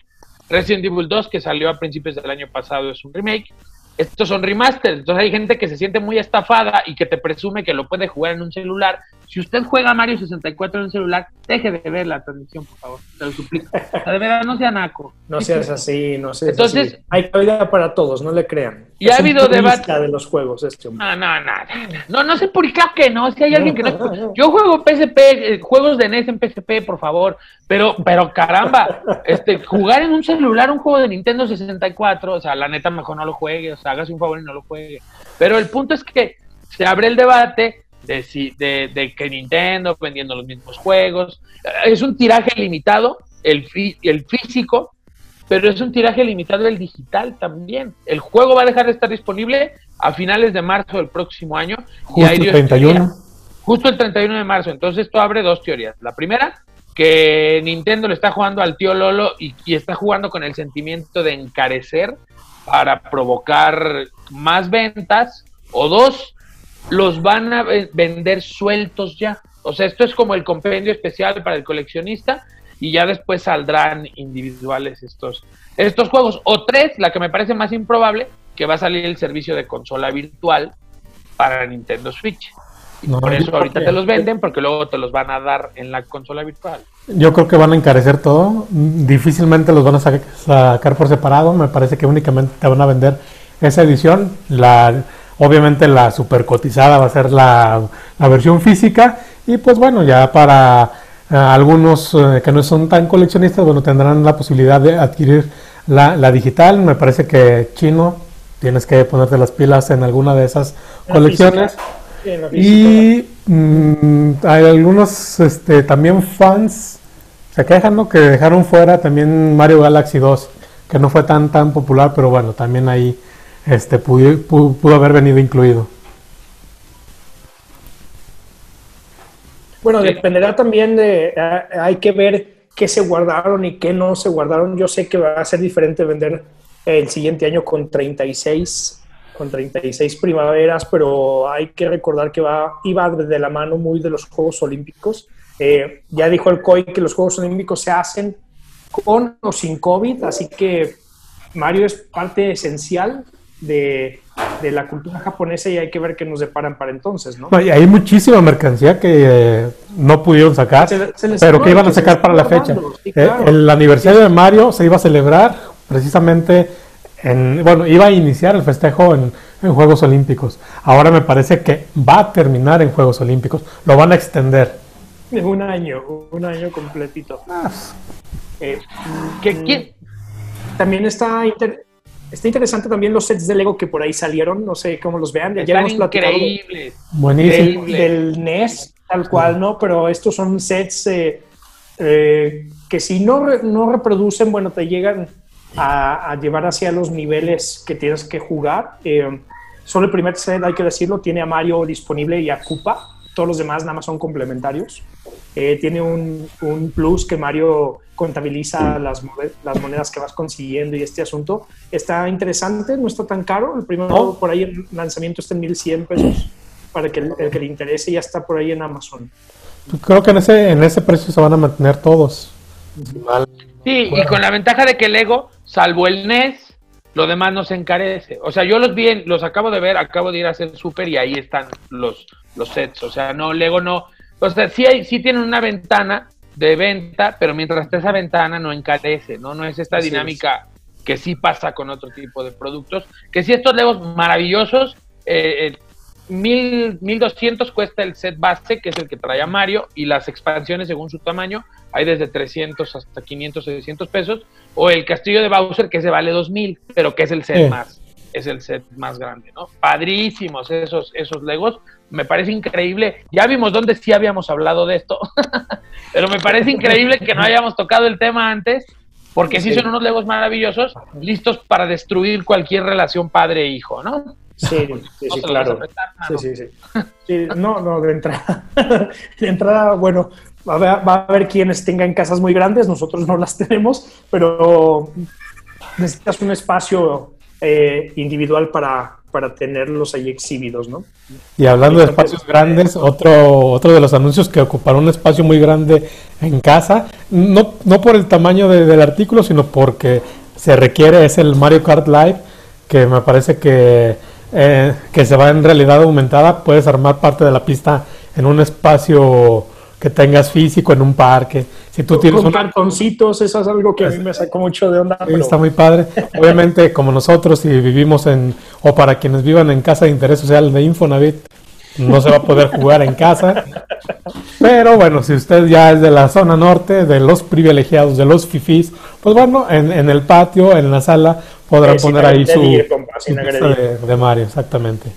Resident Evil 2, que salió a principios del año pasado, es un remake. Estos son remasters. Entonces hay gente que se siente muy estafada y que te presume que lo puede jugar en un celular. Si usted juega Mario 64 en un celular, deje de ver la transmisión, por favor. Te lo suplico. O sea, de verdad, no sea naco. No seas así, no seas Entonces- así. Hay cabida para todos, no le crean. Y ha Es habido debate- de los juegos este hombre. No, no, no, no, no, sé por qué, claro que no, si hay alguien que no... Yo juego PSP, eh, juegos de NES en PSP, por favor, pero, pero caramba, este, jugar en un celular un juego de Nintendo 64, o sea, la neta mejor no lo juegue, o sea, hágase un favor y no lo juegue. Pero el punto es que se abre el debate de, de, de que Nintendo vendiendo los mismos juegos, es un tiraje limitado, el, el físico, pero es un tiraje limitado el digital también. El juego va a dejar de estar disponible a finales de marzo del próximo año. y Justo hay el dos 31. teorías. Justo el 31 de marzo. Entonces esto abre dos teorías. La primera, que Nintendo le está jugando al tío Lolo y, y está jugando con el sentimiento de encarecer para provocar más ventas. O dos, los van a ve- vender sueltos ya. O sea, esto es como el compendio especial para el coleccionista y ya después saldrán individuales estos, estos juegos. O tres, la que me parece más improbable, que va a salir el servicio de consola virtual para Nintendo Switch. Y No, por eso ahorita que- te los venden, porque luego te los van a dar en la consola virtual. Yo creo que van a encarecer todo. Difícilmente los van a sa- sacar por separado. Me parece que únicamente te van a vender esa edición. La, obviamente la super cotizada va a ser la, la versión física. Y pues bueno, ya para eh, algunos eh, que no son tan coleccionistas, bueno, tendrán la posibilidad de adquirir la, la digital. Me parece que chino, tienes que ponerte las pilas en alguna de esas La colecciones. física. Y mm, hay algunos este, también fans se quejan ¿no? que dejaron fuera también Mario Galaxy 2, que no fue tan tan popular, pero bueno, también ahí este, pudo, pu- pudo haber venido incluido. Bueno, dependerá también de, hay que ver qué se guardaron y qué no se guardaron. Yo sé que va a ser diferente vender el siguiente año con 36, con 36 primaveras, pero hay que recordar que va, iba de la mano muy de los Juegos Olímpicos. Eh, ya dijo el COI que los Juegos Olímpicos se hacen con o sin COVID, así que Mario es parte esencial de, de la cultura japonesa y hay que ver qué nos deparan para entonces, ¿no? Y hay muchísima mercancía que eh, no pudieron sacar, Se- se les- pero que iban a que sacar para la fecha. Eh, el aniversario de Mario se iba a celebrar precisamente en, bueno, iba a iniciar el festejo en, en Juegos Olímpicos. Ahora me parece que va a terminar en Juegos Olímpicos, lo van a extender. De un año, un año completito. Eh, ¿Qué, mm, quién- También está inter- Está interesante también los sets de Lego que por ahí salieron, no sé cómo los vean. Ya Están hemos platicado increíbles. Buenísimo. del, del NES, tal cual, ¿no? Pero estos son sets eh, eh, que si no, re- no reproducen, bueno, te llegan a, a llevar hacia los niveles que tienes que jugar. Eh, solo el primer set, hay que decirlo, tiene a Mario disponible y a Koopa. Todos los demás nada más son complementarios. Eh, tiene un, un plus que Mario contabiliza las, monedas que vas consiguiendo y este asunto. Está interesante, no está tan caro. El primero No. por ahí el lanzamiento está en 1100 pesos. Para que el, el que le interese ya está por ahí en Amazon. Pues Creo que en ese, en ese precio se van a mantener todos. Mal. Sí, y con la ventaja de que el Lego, salvo el NES, lo demás no se encarece. O sea, yo los vi, en- los acabo de ver, acabo de ir a hacer súper y ahí están los, los sets. O sea, no, Lego no. O sea, sí, hay, sí tienen una ventana de venta, pero mientras esté esa ventana no encarece, ¿no? No es esta Así es. dinámica que sí pasa con otro tipo de productos. Que sí, estos Legos maravillosos, eh, eh, mil, 1200 cuesta el set base, que es el que trae a Mario, y las expansiones según su tamaño, hay desde 300 hasta 500, 600 pesos, o el castillo de Bowser, que se vale 2000, pero que es el set Sí. más, es el set más grande, ¿no? Padrísimos esos, esos Legos, me parece increíble, ya vimos dónde sí habíamos hablado de esto, pero me parece increíble que no hayamos tocado el tema antes, porque sí, Sí. son unos Legos maravillosos, listos para destruir cualquier relación padre-hijo, ¿no? Sí, sí, sí, claro. prestar, Sí, mano. sí, sí. Sí, No, no, de entrada. De entrada, bueno, va a, haber, va a haber quienes tengan casas muy grandes, nosotros no las tenemos, pero necesitas un espacio eh, individual para, para tenerlos ahí exhibidos, ¿no? Y hablando de espacios grandes, otro, otro de los anuncios que ocupará un espacio muy grande en casa, no, no por el tamaño de- del artículo, sino porque se requiere, es el Mario Kart Live, que me parece que, eh, que se va en realidad aumentada, puedes armar parte de la pista en un espacio que tengas físico, en un parque. Si tú tienes Con cartoncitos, eso es algo que a mí me sacó mucho de onda. Sí, pero- está muy padre. Obviamente, como nosotros, si vivimos en, o para quienes vivan en casa de interés social de Infonavit, no se va a poder jugar en casa. Pero bueno, si usted ya es de la zona norte, de los privilegiados, de los fifís, pues bueno, en, en el patio, en la sala, podrán Eh, poner ahí su, agredir, compa, sin su pista agredir. de, de Mario, exactamente.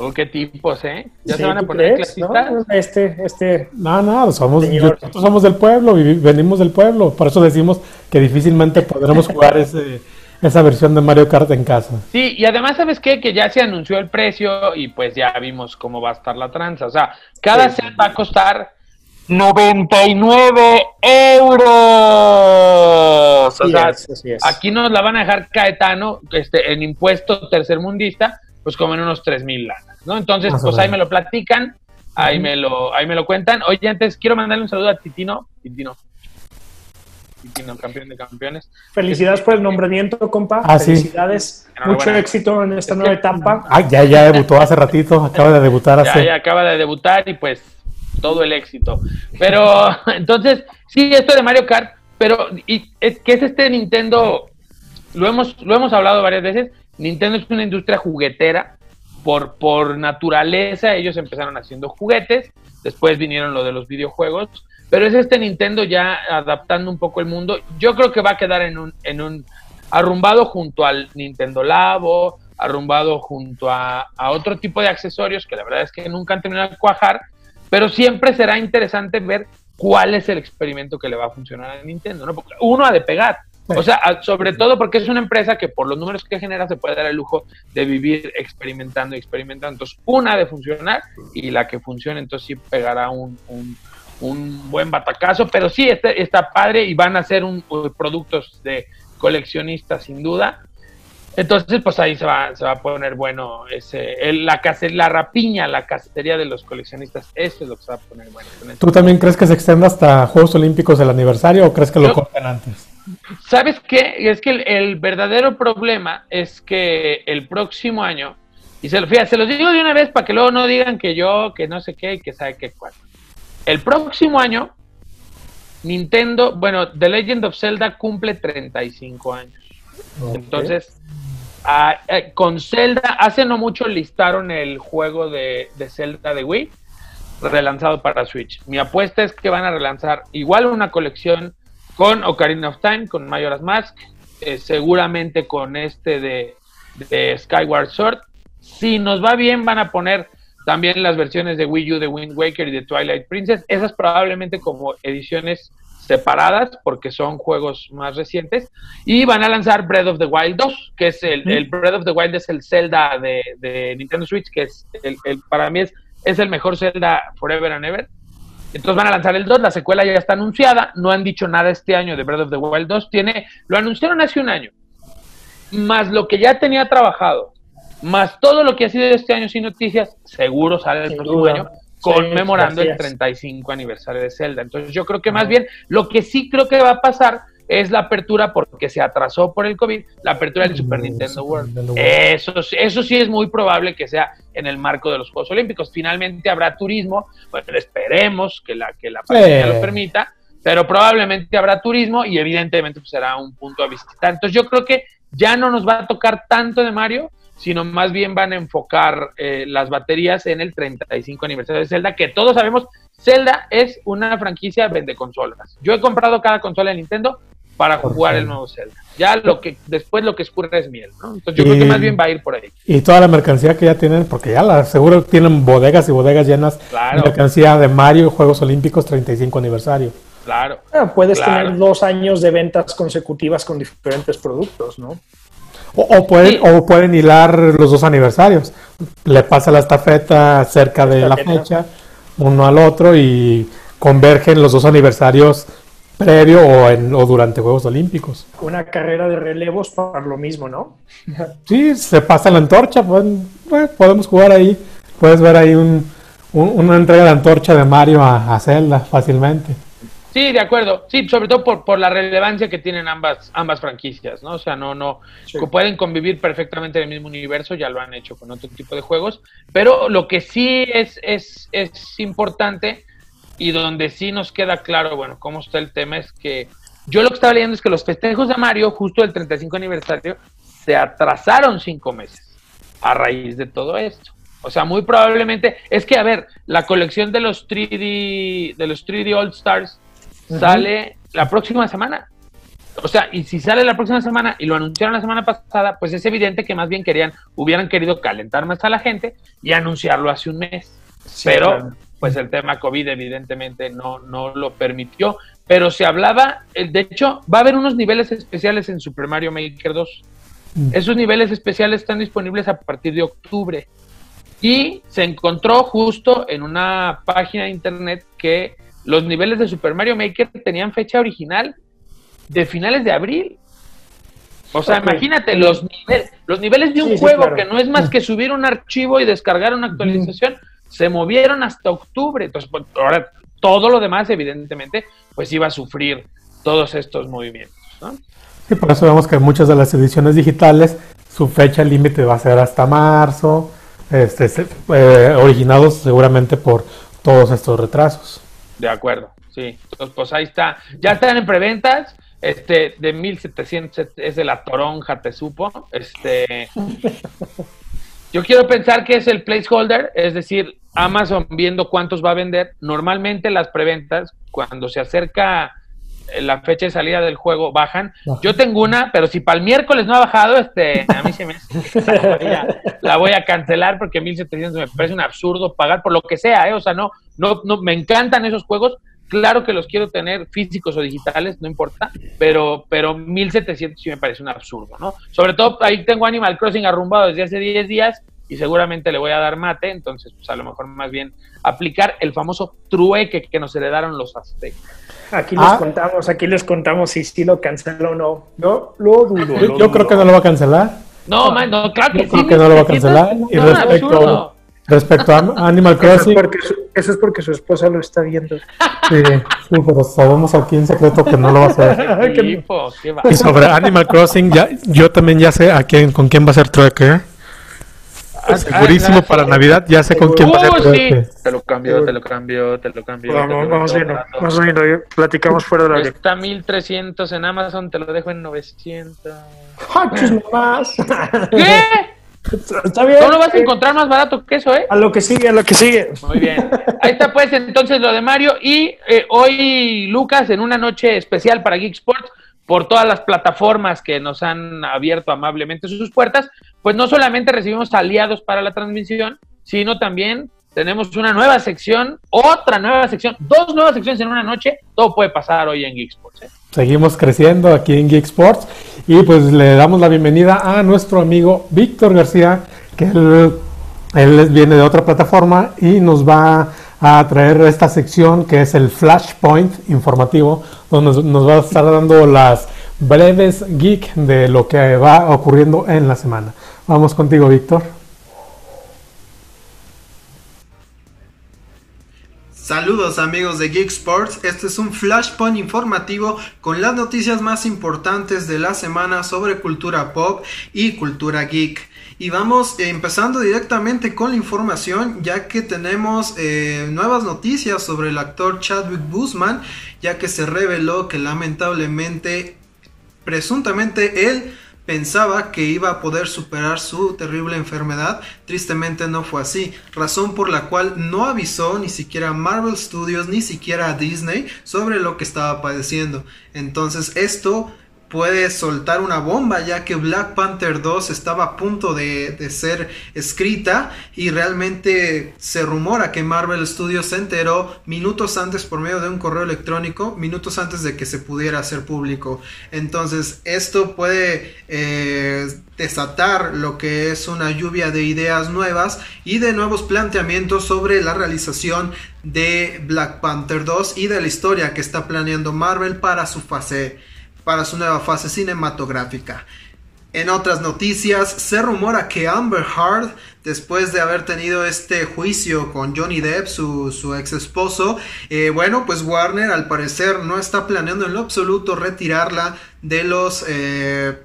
Oh, qué tipos, ¿eh? Ya Sí, se van a ¿tú poner no? clasistas. Este, este, No, no, somos, Señor. nosotros somos del pueblo, venimos del pueblo, por eso decimos que difícilmente podremos jugar ese, esa versión de Mario Kart en casa. Sí, y además, ¿sabes qué? Que ya se anunció el precio y pues ya vimos cómo va a estar la tranza. O sea, cada Sí. set va a costar 99 euros. O sea, es, así es. aquí nos la van a dejar Caetano este, en impuesto tercermundista, pues como en unos 3 mil lanas, ¿no? Entonces, Más pues ahí me lo platican, ahí me lo, ahí me lo cuentan. Oye, antes quiero mandarle un saludo a Titino. Titino. Titino, campeón de campeones. Felicidades por el nombramiento, compa. Ah. Felicidades. Mucho éxito en esta Es nueva que- etapa. Ah, ya, ya debutó hace ratito, acaba de debutar ya, hace... ya acaba de debutar y pues todo el éxito. Pero entonces, sí, esto de Mario Kart, pero y, es, ¿qué es este Nintendo? Lo hemos, lo hemos hablado varias veces. Nintendo es una industria juguetera. Por, por naturaleza, ellos empezaron haciendo juguetes, después vinieron lo de los videojuegos, pero es este Nintendo ya adaptando un poco el mundo. Yo creo que va a quedar en un, en un arrumbado junto al Nintendo Labo, arrumbado junto a, a otro tipo de accesorios que la verdad es que nunca han terminado de cuajar, pero siempre será interesante ver cuál es el experimento que le va a funcionar a Nintendo, ¿no? Porque uno ha de pegar. O sea, sobre todo porque es una empresa que por los números que genera se puede dar el lujo de vivir experimentando y experimentando. Entonces, una de funcionar y la que funcione, entonces sí pegará un, un, un buen batacazo. Pero sí, está, está padre y van a ser un, productos de coleccionistas sin duda. Entonces, pues ahí se va, se va a poner bueno ese, el- la, case- la rapiña, la cacería de los coleccionistas. Eso es lo que se va a poner bueno. ¿Tú también crees que se extienda hasta Juegos Olímpicos el aniversario o crees que lo corten antes? ¿Sabes qué? Es que el, el verdadero problema es que el próximo año, y se, lo, fíjate, se los digo de una vez para que luego no digan que yo, que no sé qué, y que sabe qué cuál. El próximo año, Nintendo, bueno, The Legend of Zelda cumple 35 años. Entonces, ah, eh, con Zelda, hace no mucho listaron el juego de, de Zelda de Wii, relanzado para Switch. Mi apuesta es que van a relanzar igual una colección con Ocarina of Time, con Majora's Mask, eh, seguramente con este de, de Skyward Sword. Si nos va bien, van a poner también las versiones de Wii U de Wind Waker y de Twilight Princess. Esas probablemente como ediciones separadas porque son juegos más recientes. Y van a lanzar Breath of the Wild 2, que es el, el Breath of the Wild es el Zelda de, de Nintendo Switch, que es el, el- para mí es, es el mejor Zelda Forever and Ever. Entonces van a lanzar el 2, la secuela ya está anunciada, no han dicho nada este año de Breath of the Wild 2, tiene, lo anunciaron hace un año, más lo que ya tenía trabajado, más todo lo que ha sido este año sin noticias, seguro sale el próximo duda. año, conmemorando Sí, el así es. 35 aniversario de Zelda. Entonces yo creo que más bien lo que sí creo que va a pasar es la apertura, porque se atrasó por el COVID, la apertura del Super Mm, Nintendo Super World. Nintendo World. Eso, sí- eso sí es muy probable que sea en el marco de los Juegos Olímpicos. Finalmente habrá turismo, bueno, esperemos que la, que la pandemia Sí. lo permita, pero probablemente habrá turismo y evidentemente pues, será un punto a visitar. Entonces yo creo que ya no nos va a tocar tanto de Mario, sino más bien van a enfocar eh, las baterías en el 35 aniversario de Zelda, que todos sabemos, Zelda es una franquicia vende consolas. Yo he comprado cada consola de Nintendo para Por jugar el nuevo Zelda. Ya lo que después lo que escurre es miel, ¿no? Entonces yo creo que más bien va a ir por ahí. Y toda la mercancía que ya tienen, porque ya la seguro tienen bodegas y bodegas llenas Claro. de mercancía de Mario, Juegos Olímpicos 35 aniversario. Claro. Ah, puedes Claro. tener dos años de ventas consecutivas con diferentes productos, ¿no? O, o pueden, Sí. o pueden hilar los dos aniversarios. Le pasa la estafeta cerca de la fecha, uno al otro, y convergen los dos aniversarios previo o, en, o durante Juegos Olímpicos. Una carrera de relevos para lo mismo, ¿no? Sí, se pasa la antorcha, pueden- bueno, podemos jugar ahí. Puedes ver ahí un, un- una entrega de antorcha de Mario a, a Zelda fácilmente. Sí, de acuerdo. Sí, sobre todo por, por la relevancia que tienen ambas, ambas franquicias, ¿no? O sea, no, no, Sí. que pueden convivir perfectamente en el mismo universo, ya lo han hecho con otro tipo de juegos, pero lo que sí es, es, es importante y donde sí nos queda claro, bueno, cómo está el tema es que yo lo que estaba leyendo es que los festejos de Mario, justo del 35 aniversario, se atrasaron cinco meses a raíz de todo esto. O sea, muy probablemente, es que, a ver, la colección de los 3D, de los 3D All Stars sale la próxima semana. O sea, y si sale la próxima semana y lo anunciaron la semana pasada, pues es evidente que más bien querían, hubieran querido calentar más a la gente y anunciarlo hace un mes. Sí, pero, claro. Pues el tema COVID evidentemente no, no lo permitió. Pero se hablaba, eh, de hecho, va a haber unos niveles especiales en Super Mario Maker 2. Mm. Esos niveles especiales están disponibles a partir de octubre. Y se encontró justo en una página de internet que los niveles de Super Mario Maker tenían fecha original de finales de abril. O sea, imagínate los niveles, los niveles de un Sí, sí, juego claro. que no es más que subir un archivo y descargar una actualización, se movieron hasta octubre. Entonces, pues, ahora todo lo demás, evidentemente, pues iba a sufrir todos estos movimientos. ¿no? Y por eso vemos que muchas de las ediciones digitales, su fecha límite va a ser hasta marzo, este, eh, originados seguramente por todos estos retrasos. De acuerdo, sí. Entonces, pues ahí está. Ya están en preventas. Este, de 1700 es de la toronja, te supo. Este. Yo quiero pensar que es el placeholder, es decir, Amazon viendo cuántos va a vender. Normalmente las preventas, cuando se acerca eh, la fecha de salida del juego, bajan. Yo tengo una, pero si para el miércoles no ha bajado, este, a mí se me la voy a, la voy a cancelar porque 1700 me parece un absurdo pagar por lo que sea, ¿eh? O sea, no, no, no, me encantan esos juegos. Claro que los quiero tener físicos o digitales, no importa, pero, pero 1700 sí me parece un absurdo, ¿no? Sobre todo ahí tengo Animal Crossing arrumbado desde hace 10 días y seguramente le voy a dar mate, entonces pues a lo mejor más bien aplicar el famoso trueque que nos heredaron los aztecas. Aquí les Ah. contamos, aquí les contamos si sí lo canceló o no. Yo lo dudo. Yo, lo yo creo que no lo va a cancelar. No, man, no, claro que Yo sí. creo que no lo va a 1700 cancelar. no, Y no, absurdo. Respecto, a Animal Eso es, Crossing, porque su, eso es porque su esposa lo está viendo. sí, sí, pero sabemos aquí en secreto que no lo va a hacer. Tipo, qué va. Y sobre Animal Crossing, ya, yo también ya sé a quién, con quién va a ser trueque. Ah, Segurísimo ah, para Navidad, ya sé con quién va a ser Uh, sí. trueque. Te lo cambio, te lo cambio, te lo cambio. te Vamos, lo vamos cambio. viendo, vamos viendo. yo- Platicamos fuera de la ley. Está 1300 en Amazon, te lo dejo en 900. ¡Ah, chis, nomás! ¿Qué? Está bien. No lo vas a encontrar más barato que eso, ¿eh? A lo que sigue, a lo que sigue. Muy bien. Ahí está pues entonces lo de Mario. Y eh, hoy, Lucas, en una noche especial para Geek Sports, por todas las plataformas que nos han abierto amablemente sus puertas, pues no solamente recibimos aliados para la transmisión, sino también tenemos una nueva sección, otra nueva sección, dos nuevas secciones en una noche. Todo puede pasar hoy en Geek Sports. ¿eh? Seguimos creciendo aquí en Geek Sports y pues le damos la bienvenida a nuestro amigo Víctor García, que él, él viene de otra plataforma y nos va a traer esta sección que es el Flashpoint informativo, donde nos, va a estar dando las breves geek de lo que va ocurriendo en la semana. Vamos contigo, Víctor. Saludos amigos de Geek Sports, este es un flashpoint informativo con las noticias más importantes de la semana sobre cultura pop y cultura geek. Y vamos empezando directamente con la información, ya que tenemos eh, nuevas noticias sobre el actor Chadwick Boseman, ya que se reveló que lamentablemente, presuntamente él pensaba que iba a poder superar su terrible enfermedad. Tristemente no fue así, razón por la cual no avisó ni siquiera a Marvel Studios ni siquiera a Disney sobre lo que estaba padeciendo. Entonces esto puede soltar una bomba ya que Black Panther 2 estaba a punto de, de, ser escrita y realmente se rumora que Marvel Studios se enteró minutos antes por medio de un correo electrónico, minutos antes de que se pudiera hacer público. Entonces esto puede eh, desatar lo que es una lluvia de ideas nuevas y de nuevos planteamientos sobre la realización de Black Panther 2 y de la historia que está planeando Marvel para su fase para su nueva fase cinematográfica. En otras noticias, se rumora que Amber Heard, después de haber tenido este juicio con Johnny Depp, su, ex esposo, eh, bueno, pues Warner al parecer no está planeando en lo absoluto retirarla de los... Eh,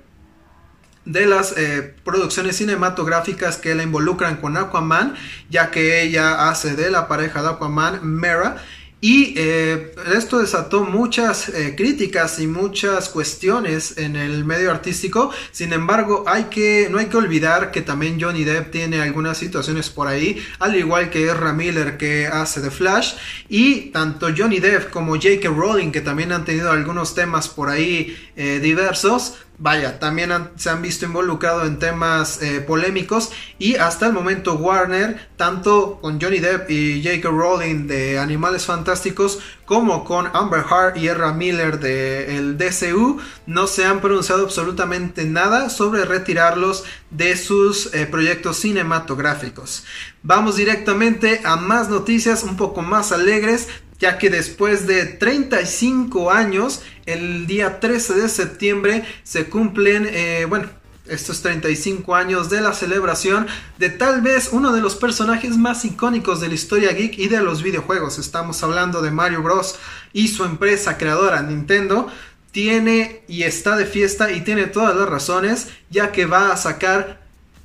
de las eh, producciones cinematográficas que la involucran con Aquaman, ya que ella hace de la pareja de Aquaman, Mera, y eh, esto desató muchas eh, críticas y muchas cuestiones en el medio artístico. Sin embargo, hay que, no hay que olvidar que también Johnny Depp tiene algunas situaciones por ahí, al igual que Ezra Miller que hace de Flash. Y tanto Johnny Depp como J.K. Rowling, que también han tenido algunos temas por ahí eh, diversos, vaya, también se han visto involucrados en temas eh, polémicos y hasta el momento Warner, tanto con Johnny Depp y J.K. Rowling de Animales Fantásticos, como con Amber Heard y Erra Miller del DCU, no se han pronunciado absolutamente nada sobre retirarlos de sus eh, proyectos cinematográficos. Vamos directamente a más noticias un poco más alegres ya que después de 35 años, el día 13 de septiembre se cumplen, eh, bueno, estos 35 años de la celebración de tal vez uno de los personajes más icónicos de la historia geek y de los videojuegos. Estamos hablando de Mario Bros. y su empresa creadora Nintendo. Tiene y está de fiesta y tiene todas las razones, ya que va a sacar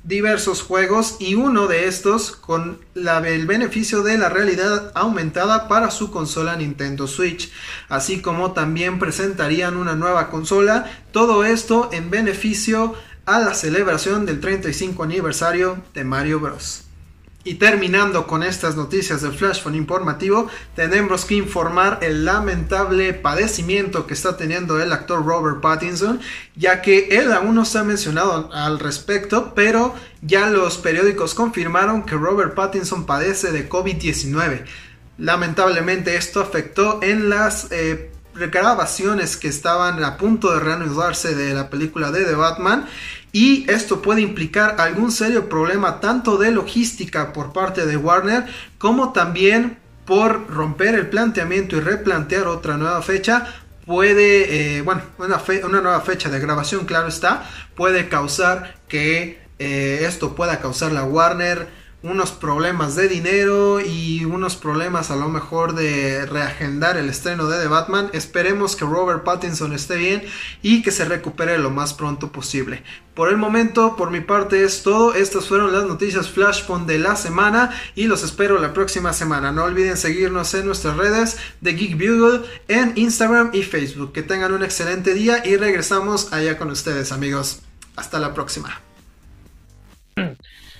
diversos juegos y uno de estos con la, el beneficio de la realidad aumentada para su consola Nintendo Switch, así como también presentarían una nueva consola, todo esto en beneficio a la celebración del 35 aniversario de Mario Bros. Y terminando con estas noticias del Flashphone informativo, tenemos que informar el lamentable padecimiento que está teniendo el actor Robert Pattinson, ya que él aún no se ha mencionado al respecto, pero ya los periódicos confirmaron que Robert Pattinson padece de COVID-19. Lamentablemente esto afectó en las eh, grabaciones que estaban a punto de reanudarse de la película de The Batman y esto puede implicar algún serio problema tanto de logística por parte de Warner como también por romper el planteamiento y replantear otra nueva fecha. Puede, eh, bueno, una, una, nueva fecha de grabación, claro está, puede causar que eh, esto pueda causar la Warner unos problemas de dinero y unos problemas a lo mejor de reagendar el estreno de The Batman. Esperemos que Robert Pattinson esté bien y que se recupere lo más pronto posible. Por el momento, por mi parte es todo. Estas fueron las noticias Flashpoint de la semana y los espero la próxima semana. No olviden seguirnos en nuestras redes de Geek Bugle en Instagram y Facebook. Que tengan un excelente día y regresamos allá con ustedes amigos. Hasta la próxima.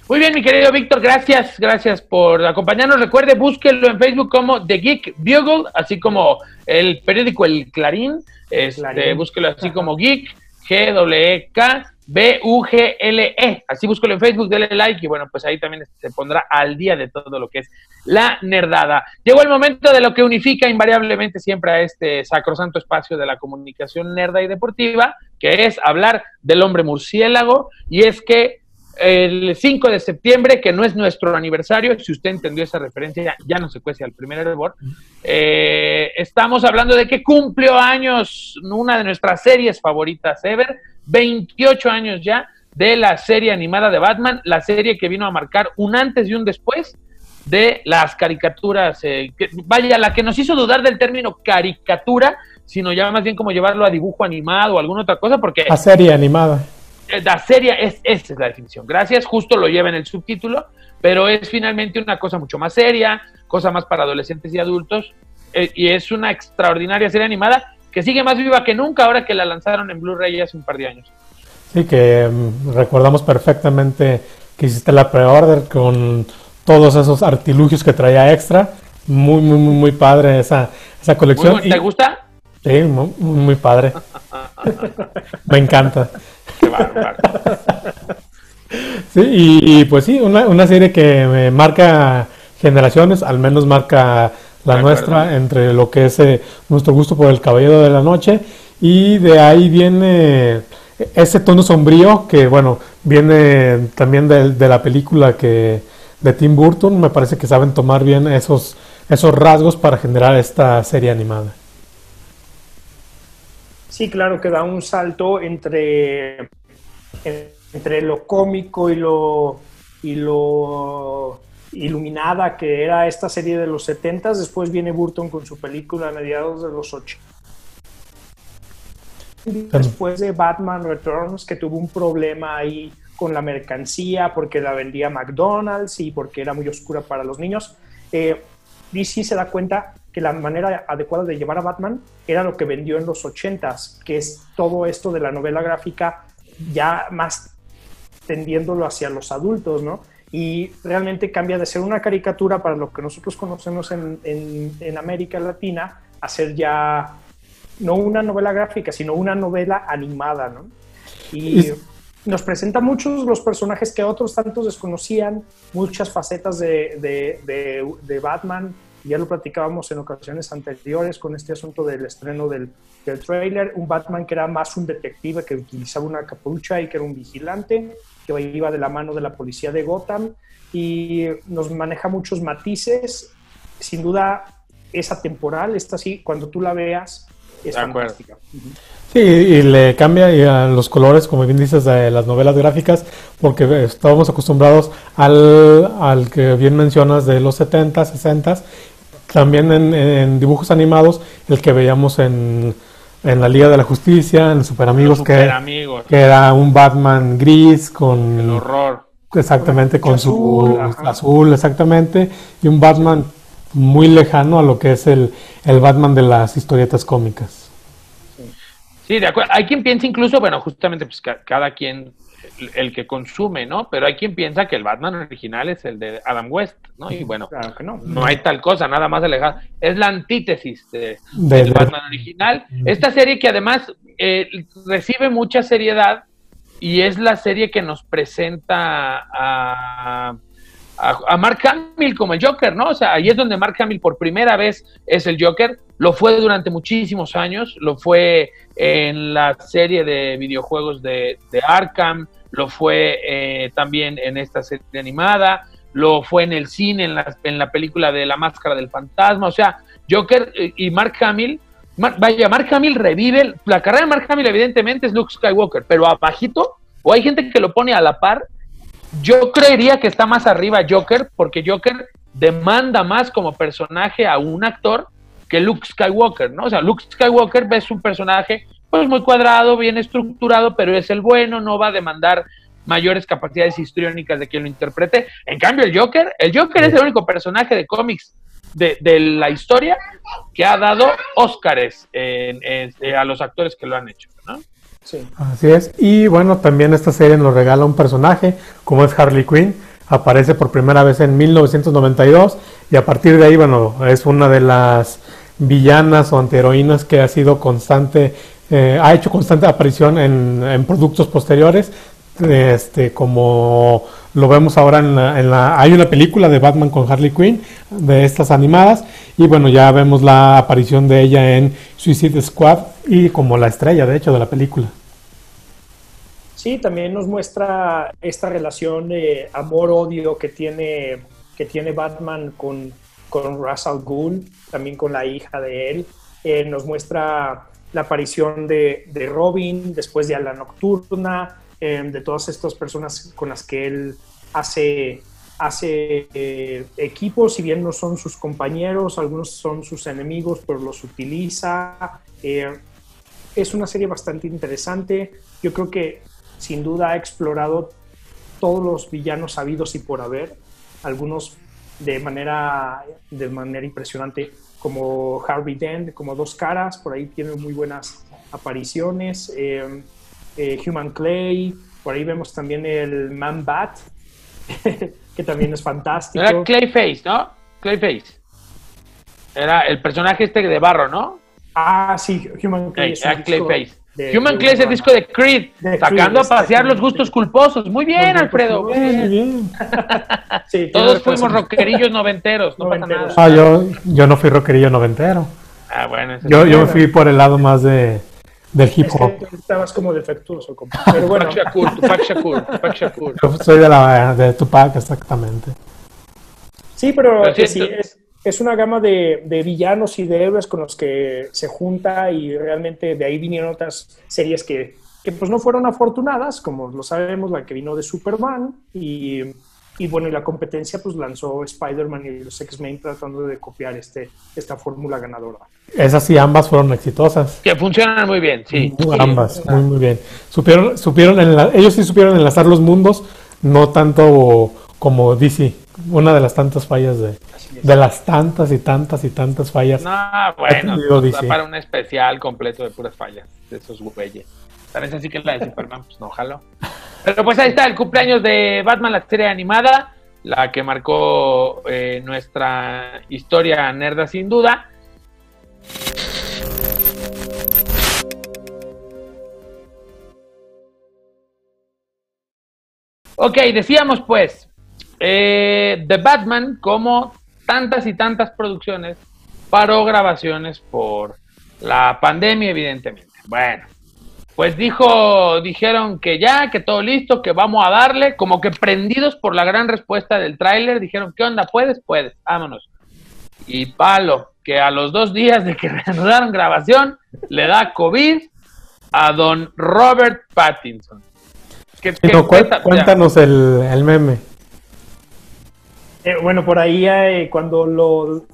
Muy bien, mi querido Víctor, gracias, gracias por acompañarnos. Recuerde, búsquelo en Facebook como The Geek Bugle, así como el periódico El Clarín, este, Clarín. búsquelo así como Geek, G-W-K, B-U-G-L-E. Así búsquelo en Facebook, dele like y bueno, pues ahí también se pondrá al día de todo lo que es la nerdada. Llegó el momento de lo que unifica invariablemente siempre a este sacrosanto espacio de la comunicación nerda y deportiva, que es hablar del hombre murciélago. Y es que el 5 de septiembre, que no es nuestro aniversario, si usted entendió esa referencia, ya no se cuece al primer hervor. Eh, estamos hablando de que cumplió años una de nuestras series favoritas ever, 28 años ya de la serie animada de Batman, la serie que vino a marcar un antes y un después de las caricaturas, eh, que- vaya, la que nos hizo dudar del término caricatura, sino ya más bien como llevarlo a dibujo animado o alguna otra cosa, porque La serie animada. La serie es, esa es la definición. Gracias, justo lo lleva en el subtítulo, pero es finalmente una cosa mucho más seria, cosa más para adolescentes y adultos, eh, y es una extraordinaria serie animada que sigue más viva que nunca ahora que la lanzaron en Blu-ray hace un par de años. Sí, que mm, recordamos perfectamente que hiciste la pre-order con todos esos artilugios que traía extra. Muy, muy, muy, muy padre esa, esa colección. ¿Te Y- gusta? Sí, muy, muy padre. Me encanta. Qué bárbaro. Sí, y, y, pues sí, una, una serie que marca generaciones, al menos marca la De nuestra, acuerdo. entre lo que es eh, nuestro gusto por el Caballero de la Noche, y de ahí viene ese tono sombrío que, bueno, viene también de, de la película que de Tim Burton, me parece que saben tomar bien esos, esos rasgos para generar esta serie animada. Sí, claro que da un salto entre, entre lo cómico y lo, y lo iluminada que era esta serie de los 70 Después viene Burton con su película a mediados de los 80. Después de Batman Returns, que tuvo un problema ahí con la mercancía porque la vendía McDonald's y porque era muy oscura para los niños, eh, DC se da cuenta que la manera adecuada de llevar a Batman era lo que vendió en los 80s, que es todo esto de la novela gráfica ya más tendiéndolo hacia los adultos, ¿no? Y realmente cambia de ser una caricatura para lo que nosotros conocemos en, en- en América Latina a ser ya no una novela gráfica, sino una novela animada, ¿no? Y nos presenta muchos los personajes que otros tantos desconocían, muchas facetas de, de- de- de Batman. Ya lo platicábamos en ocasiones anteriores con este asunto del estreno del, del trailer. Un Batman que era más un detective, que utilizaba una capucha y que era un vigilante, que iba de la mano de la policía de Gotham y nos maneja muchos matices. Sin duda, es atemporal, esta sí, cuando tú la veas, es De fantástica. Sí, y le cambia y a los colores, como bien dices, de las novelas gráficas, porque estábamos acostumbrados al, al que bien mencionas de los 70, 60, también en, en dibujos animados, el que veíamos en, en la Liga de la Justicia, en Super Amigos, que, superamigos, que era un Batman gris con... el horror. Exactamente, con su Azul, ajá. azul, exactamente, y un Batman muy lejano a lo que es el, el Batman de las historietas cómicas. Sí, de acuerdo. Hay quien piensa incluso, bueno, justamente pues ca- cada quien el, que consume, ¿no? Pero hay quien piensa que el Batman original es el de Adam West, ¿no? Y bueno, Claro que no. no hay tal cosa, nada más alejado. Es la antítesis de, De- del de- Batman original. Esta serie que además eh, recibe mucha seriedad y es la serie que nos presenta a, a, a Mark Hamill como el Joker, ¿no? O sea, ahí es donde Mark Hamill por primera vez es el Joker. Lo fue durante muchísimos años, lo fue en la serie de videojuegos de, de Arkham, lo fue eh, también en esta serie animada, lo fue en el cine, en la, en la película de La Máscara del Fantasma, o sea, Joker eh, y Mark Hamill, vaya, Mark Hamill revive, la carrera de Mark Hamill evidentemente es Luke Skywalker, pero abajito, o hay gente que lo pone a la par, yo creería que está más arriba Joker, porque Joker demanda más como personaje a un actor que Luke Skywalker, ¿no? O sea, Luke Skywalker ves un personaje pues muy cuadrado, bien estructurado, pero es el bueno, no va a demandar mayores capacidades histriónicas de quien lo interprete. En cambio, el Joker, el Joker es el único personaje de cómics de, de la historia que ha dado Óscares en- en- eh, a los actores que lo han hecho, ¿no? Sí. Así es. Y bueno, también esta serie nos regala un personaje como es Harley Quinn. aparece por primera vez en 1992 y a partir de ahí, bueno, es una de las villanas o antiheroínas que ha sido constante, eh, ha hecho constante aparición en, en productos posteriores, este, como lo vemos ahora en la, en la, hay una película de Batman con Harley Quinn de estas animadas y bueno ya vemos la aparición de ella en Suicide Squad y como la estrella de hecho de la película Sí, también nos muestra esta relación amor-odio que tiene, que tiene Batman con, con Ra's al Ghul, también con la hija de él. Eh, nos muestra la aparición de, de, Robin después de la Nocturna, eh, de todas estas personas con las que él hace, hace eh, equipos, si bien no son sus compañeros, algunos son sus enemigos, pero los utiliza. Eh, es una serie bastante interesante. Yo creo que sin duda ha explorado todos los villanos habidos y por haber, algunos de manera, de manera impresionante, como Harvey Dent, como Dos Caras, por ahí tiene muy buenas apariciones, eh, eh, Human Clay, por ahí vemos también el Man Bat, que también es fantástico. Era Clayface, ¿no? Clayface. Era el personaje este de barro, ¿no? Ah, sí, Human Clay. Sí, era Clayface. De, Human Clay es el disco de Creed, de sacando Creed, a pasear los gustos culposos. Muy bien, muy Alfredo. Muy bien. Muy bien. sí, Todos fuimos rockerillos noventeros, no noventeros. pasa nada. Ah, yo, yo no fui rockerillo noventero. Ah, bueno. Yo, yo me fui por el lado más de, del hip hop. Es que estabas como defectuoso, compa. Pero bueno. Tupac Shakur, Tupac Shakur, Tupac Shakur. Yo soy de, la, de Tupac, exactamente. Sí, pero, pero sí, es, es una gama de, de, villanos y de héroes con los que se junta y realmente de ahí vinieron otras series que, que pues no fueron afortunadas, como lo sabemos, la que vino de Superman y, y bueno, y la competencia pues lanzó Spider-Man y los X-Men tratando de copiar este, esta fórmula ganadora. Esas sí, ambas fueron exitosas. Que funcionan muy bien, sí. Ambas, sí. muy, muy bien. Supieron, supieron enla- ellos sí supieron enlazar los mundos, no tanto como DC, una de las tantas fallas de, de las tantas y tantas y tantas fallas. No, bueno, da para un especial completo de puras fallas de esos güeyes. Tal vez así que la de Superman, pues no, jalo. Pero pues ahí está el cumpleaños de Batman, la serie animada, la que marcó eh, nuestra historia nerda sin duda. Ok, decíamos pues, eh, The Batman, como tantas y tantas producciones, paró grabaciones por la pandemia, evidentemente. Bueno, pues dijo, dijeron que ya, que todo listo, que vamos a darle, como que prendidos por la gran respuesta del tráiler, dijeron, ¿qué onda? ¿Puedes? Puedes, vámonos. Y palo, que a los dos días de que reanudaron grabación, le da COVID a don Robert Pattinson. Que, que cuéntanos el, el meme. Eh, bueno, por ahí eh, cuando lo,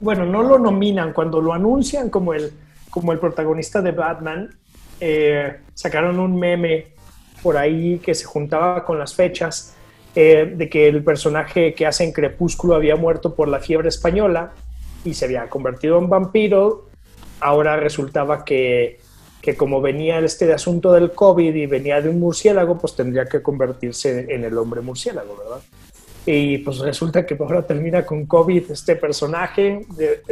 bueno, no lo nominan, cuando lo anuncian como el, como el protagonista de Batman, eh, sacaron un meme por ahí que se juntaba con las fechas de que el personaje que hace en Crepúsculo había muerto por la fiebre española y se había convertido en vampiro. Ahora resultaba que, que como venía este asunto del COVID y venía de un murciélago, pues tendría que convertirse en el hombre murciélago, ¿verdad? Y pues resulta que ahora termina con COVID este personaje. De,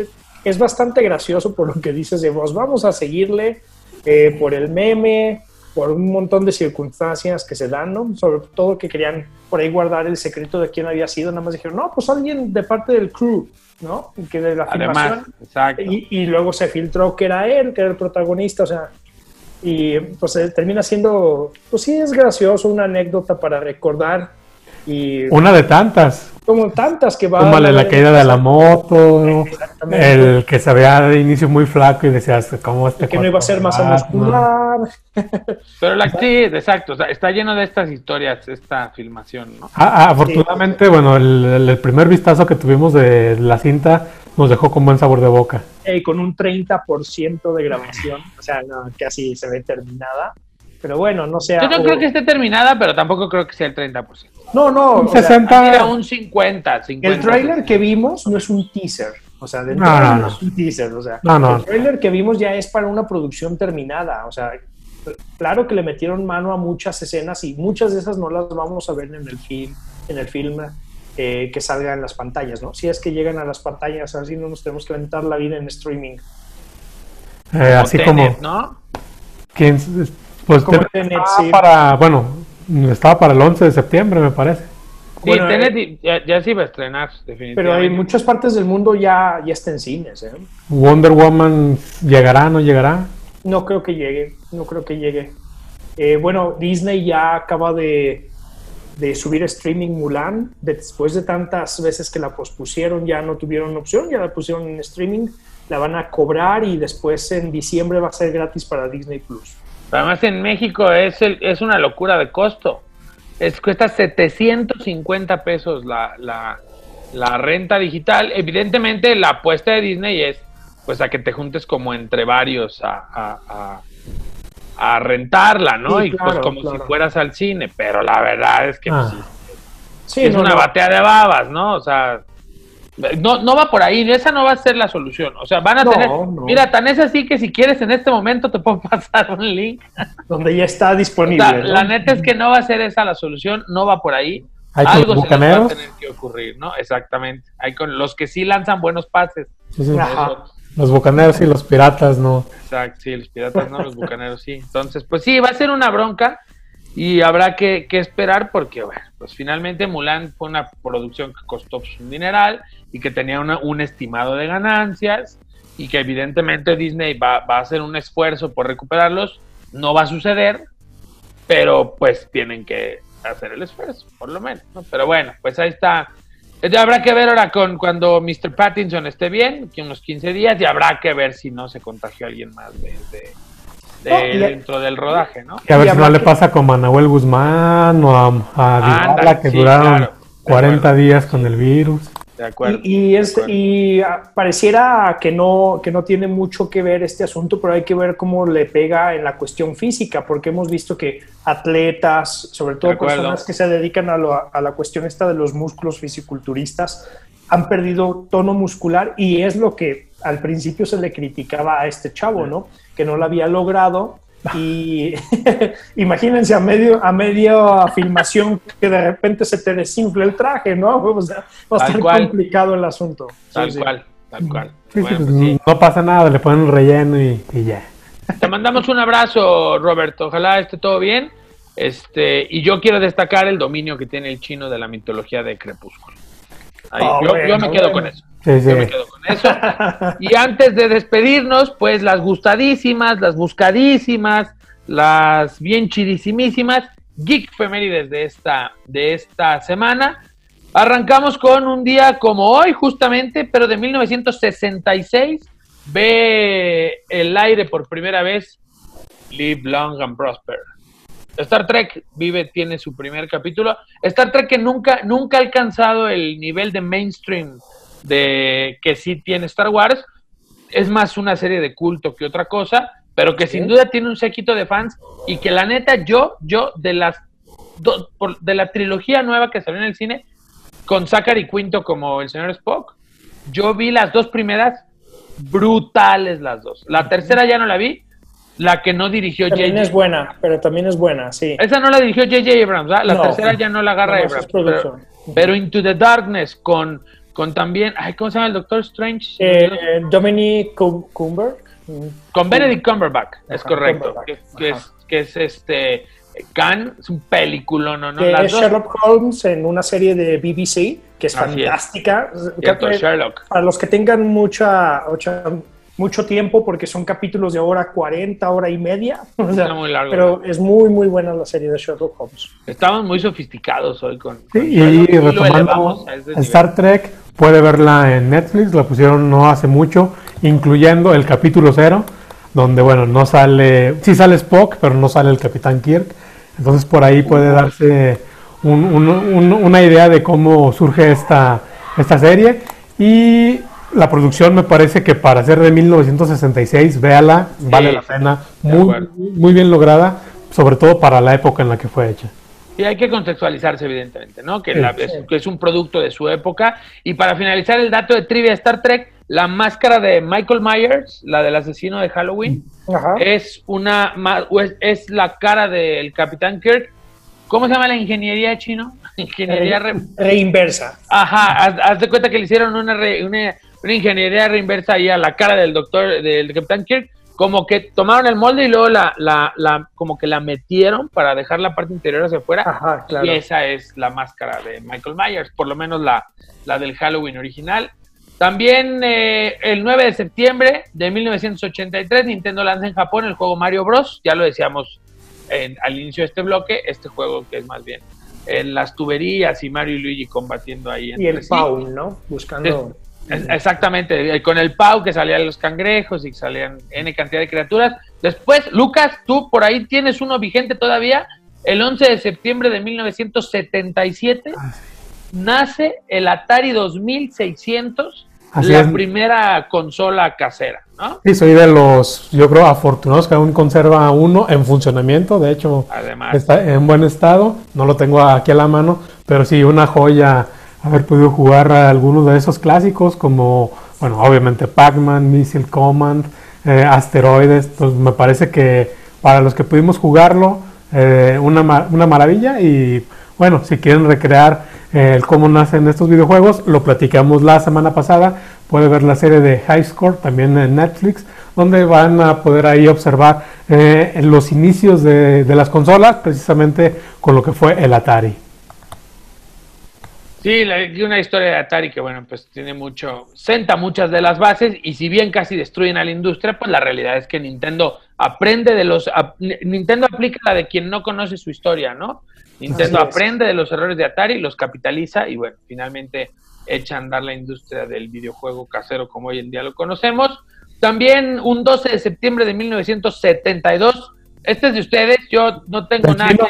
es bastante gracioso por lo que dices de vos. Vamos a seguirle eh, por el meme, por un montón de circunstancias que se dan, ¿no? Sobre todo que querían por ahí guardar el secreto de quién había sido. Nada más dijeron, no, pues alguien de parte del crew, ¿no? Que de la Además, exacto. Y, y, luego se filtró que era él, que era el protagonista, o sea. Y pues termina siendo, pues sí, es gracioso, una anécdota para recordar. Y, una de tantas como tantas que va Como la, la caída de la moto, el que se veía de inicio muy flaco y decías, ¿cómo este Que no iba a ser masa muscular. Pero la sí, exacto, o sea, está lleno de estas historias, esta filmación, ¿no? Ah, afortunadamente, sí. bueno, el, el, primer vistazo que tuvimos de la cinta nos dejó con buen sabor de boca. Y con un 30% de grabación, o sea, no, casi se ve terminada. Pero bueno, no sé. Yo no o... creo que esté terminada, pero tampoco creo que sea el 30%. No, no. Un 60. Sea, un 50, 50. El trailer que vimos no es un teaser. O sea, no, no, no. es un teaser. O sea, no, no. el trailer que vimos ya es para una producción terminada. O sea, claro que le metieron mano a muchas escenas y muchas de esas no las vamos a ver en el film, en el film eh, que salga en las pantallas, ¿no? Si es que llegan a las pantallas, así no nos tenemos que aventar la vida en streaming. Eh, así Tenet, como. ¿no? ¿quién- pues Como Tenet Tenet, estaba sí. para. Bueno, estaba para el 11 de septiembre, me parece. Sí, Bueno, Tenet eh, ya, ya se iba a estrenar, definitivamente. Pero hay muchas partes del mundo ya, ya está en cines, ¿eh? Wonder Woman llegará, no llegará. No creo que llegue, no creo que llegue. Eh, bueno, Disney ya acaba de, de subir streaming Mulan. Después de tantas veces que la pospusieron, ya no tuvieron opción, ya la pusieron en streaming. La van a cobrar y después en diciembre va a ser gratis para Disney Plus. Además en México es, el- es una locura de costo. Es, cuesta 750 pesos la, la, la renta digital. Evidentemente la apuesta de Disney es pues a que te juntes como entre varios a, a rentarla, ¿no? Sí, y pues como claro. si fueras al cine. Pero la verdad es que pues, Ah. sí, Sí, es no, una no. batea de babas, ¿no? O sea, no, no va por ahí, esa no va a ser la solución. O sea, van a No, tener. Mira, tan es así que si quieres en este momento te puedo pasar un link. donde ya está O disponible. la neta es que no va a ser esa la solución, no va por ahí. Hay Algo se va a tener que ocurrir, ¿no? Exactamente. Hay con los que sí lanzan buenos pases. Sí, sí. Eso- Los bucaneros y los piratas, no. Exacto, sí, los piratas no, los bucaneros sí. Entonces, pues sí, va a ser una bronca y habrá que, que esperar porque, bueno, pues finalmente Mulan fue una producción que costó pues, un dineral y que tenía una- un estimado de ganancias y que evidentemente Disney va, va a hacer un esfuerzo por recuperarlos. No va a suceder, pero pues tienen que hacer el esfuerzo, por lo menos, ¿no? Pero bueno, pues ahí está. Habrá que ver ahora con cuando Mr. Pattinson esté bien, que unos 15 días, y habrá que ver si no se contagió alguien más de, de- de No, dentro del rodaje, ¿no? Y a ver Y si no habrá le que- pasa como a Nahuel Guzmán o a, a que sí, duraron claro, de 40 acuerdo. días con el virus. De acuerdo. Y, y de es, acuerdo. y pareciera que no, que no tiene mucho que ver este asunto, pero hay que ver cómo le pega en la cuestión física, porque hemos visto que atletas, sobre todo personas que se dedican a, lo- a la cuestión esta de los músculos fisiculturistas, han perdido tono muscular y es lo que al principio se le criticaba a este chavo, ¿no? Que no lo había logrado. Y imagínense a medio a media filmación que de repente se te desinfla el traje, ¿no? O sea, va a Tal estar cual. complicado el asunto. Tal Sí, sí. cual, tal cual. Sí, sí, Bueno, pues, sí. No pasa nada, le ponen un relleno y, y ya. Te mandamos un abrazo, Roberto. Ojalá esté todo bien. Este, y yo quiero destacar el dominio que tiene el chino de la mitología de Crepúsculo. Ahí, Ah, yo, bueno, yo me quedo bueno. con eso. Yo me quedo con eso. Y antes de despedirnos, pues las gustadísimas, las buscadísimas, las bien chidísimísimas geek femérides de esta, de esta semana. Arrancamos con un día como hoy, justamente, pero de 1966. Ve el aire por primera vez Live Long and Prosper. Star Trek vive, tiene su primer capítulo. Star Trek que nunca, nunca ha alcanzado el nivel de mainstream de que sí tiene Star Wars. Es más una serie de culto que otra cosa, pero que sin duda tiene un séquito de fans y que la neta yo, yo de las do- por- de la trilogía nueva que salió en el cine con Zachary Quinto como el señor Spock, yo vi las dos primeras brutales las dos. La tercera ya no la vi, la que no dirigió También J.J. es buena, pero también es buena, sí. Esa no la dirigió J.J. Abrams, ¿verdad? La No. tercera ya no la agarra Abrams. pero Into the Darkness con, con también, ay, ¿cómo se llama el Doctor Strange? Eh, Dominic Cum- Cumber. mm, con Benedict Cumberbatch, es Ajá, correcto. Cumberbatch, Que, es, que es este Khan, es un película, ¿no? no es dos- Sherlock Holmes en una serie de BBC que es Así es. fantástica. Cierto, Que- Sherlock. Para los que tengan mucha, mucha- mucho tiempo, porque son capítulos de hora 40, hora y media. o sea, Está muy largo. pero es muy, muy buena la serie de Sherlock Holmes. Estamos muy sofisticados hoy con. Sí, con y retomando. Star Trek, puede verla en Netflix, la pusieron no hace mucho, incluyendo el capítulo cero, donde bueno, no sale, sí sale Spock, pero no sale el Capitán Kirk. Entonces por ahí puede darse un- un- un- una idea de cómo surge esta, esta serie. Y la producción me parece que para ser de 1966, véala, vale la pena, muy, muy bien lograda, sobre todo para la época en la que fue hecha. Y hay que contextualizarse, evidentemente, ¿no? Que, Sí, la- es, que es un producto de su época. Y para finalizar el dato de trivia Star Trek, la máscara de Michael Myers, la del asesino de Halloween, Ajá. es una es, es la cara del Capitán Kirk. ¿Cómo se llama la ingeniería chino? Ingeniería re- Reinversa. Ajá, haz, haz de cuenta que le hicieron una, re- una, una ingeniería reinversa ahí a la cara del doctor, del Capitán Kirk, como que tomaron el molde y luego la, la, la, como que la metieron para dejar la parte interior hacia afuera. Ajá, claro. Y esa es la máscara de Michael Myers, por lo menos la, la del Halloween original. También eh, el 9 de septiembre de 1983, Nintendo lanza en Japón el juego Mario Bros. Ya lo decíamos en- al inicio de este bloque, este juego que es más bien en las tuberías y Mario y Luigi combatiendo ahí. Y el sí. Pau, ¿no? Buscando. Exactamente, eh, con el Pau que salían los cangrejos y salían N cantidad de criaturas. Después, Lucas, tú por ahí tienes uno vigente todavía. El 11 de septiembre de 1977 nace el Atari 2600, Así la es. primera consola casera, ¿no? Sí, soy de los, yo creo, afortunados que aún conserva uno en funcionamiento. De hecho, Además, está en buen estado. No lo tengo aquí a la mano, pero sí, una joya haber podido jugar algunos de esos clásicos, como, bueno, obviamente Pac-Man, Missile Command, eh, Asteroides. Pues me parece que para los que pudimos jugarlo, eh, una, una maravilla. Y bueno, si quieren recrear eh, el cómo nacen estos videojuegos, lo platicamos la semana pasada. Puede ver la serie de High Score también en Netflix, donde van a poder ahí observar los inicios de las consolas, precisamente con lo que fue el Atari. Sí, la- una historia de Atari que, bueno, pues tiene mucho, senta muchas de las bases y si bien casi destruyen a la industria, pues la realidad es que Nintendo aprende de los, Nintendo aplica la de quien no conoce su historia, ¿no? Nintendo aprende de los errores de Atari, los capitaliza y, bueno, finalmente echa a andar la industria del videojuego casero como hoy en día lo conocemos. También un 12 de septiembre de 1972, este es de ustedes, yo no tengo ¿El nada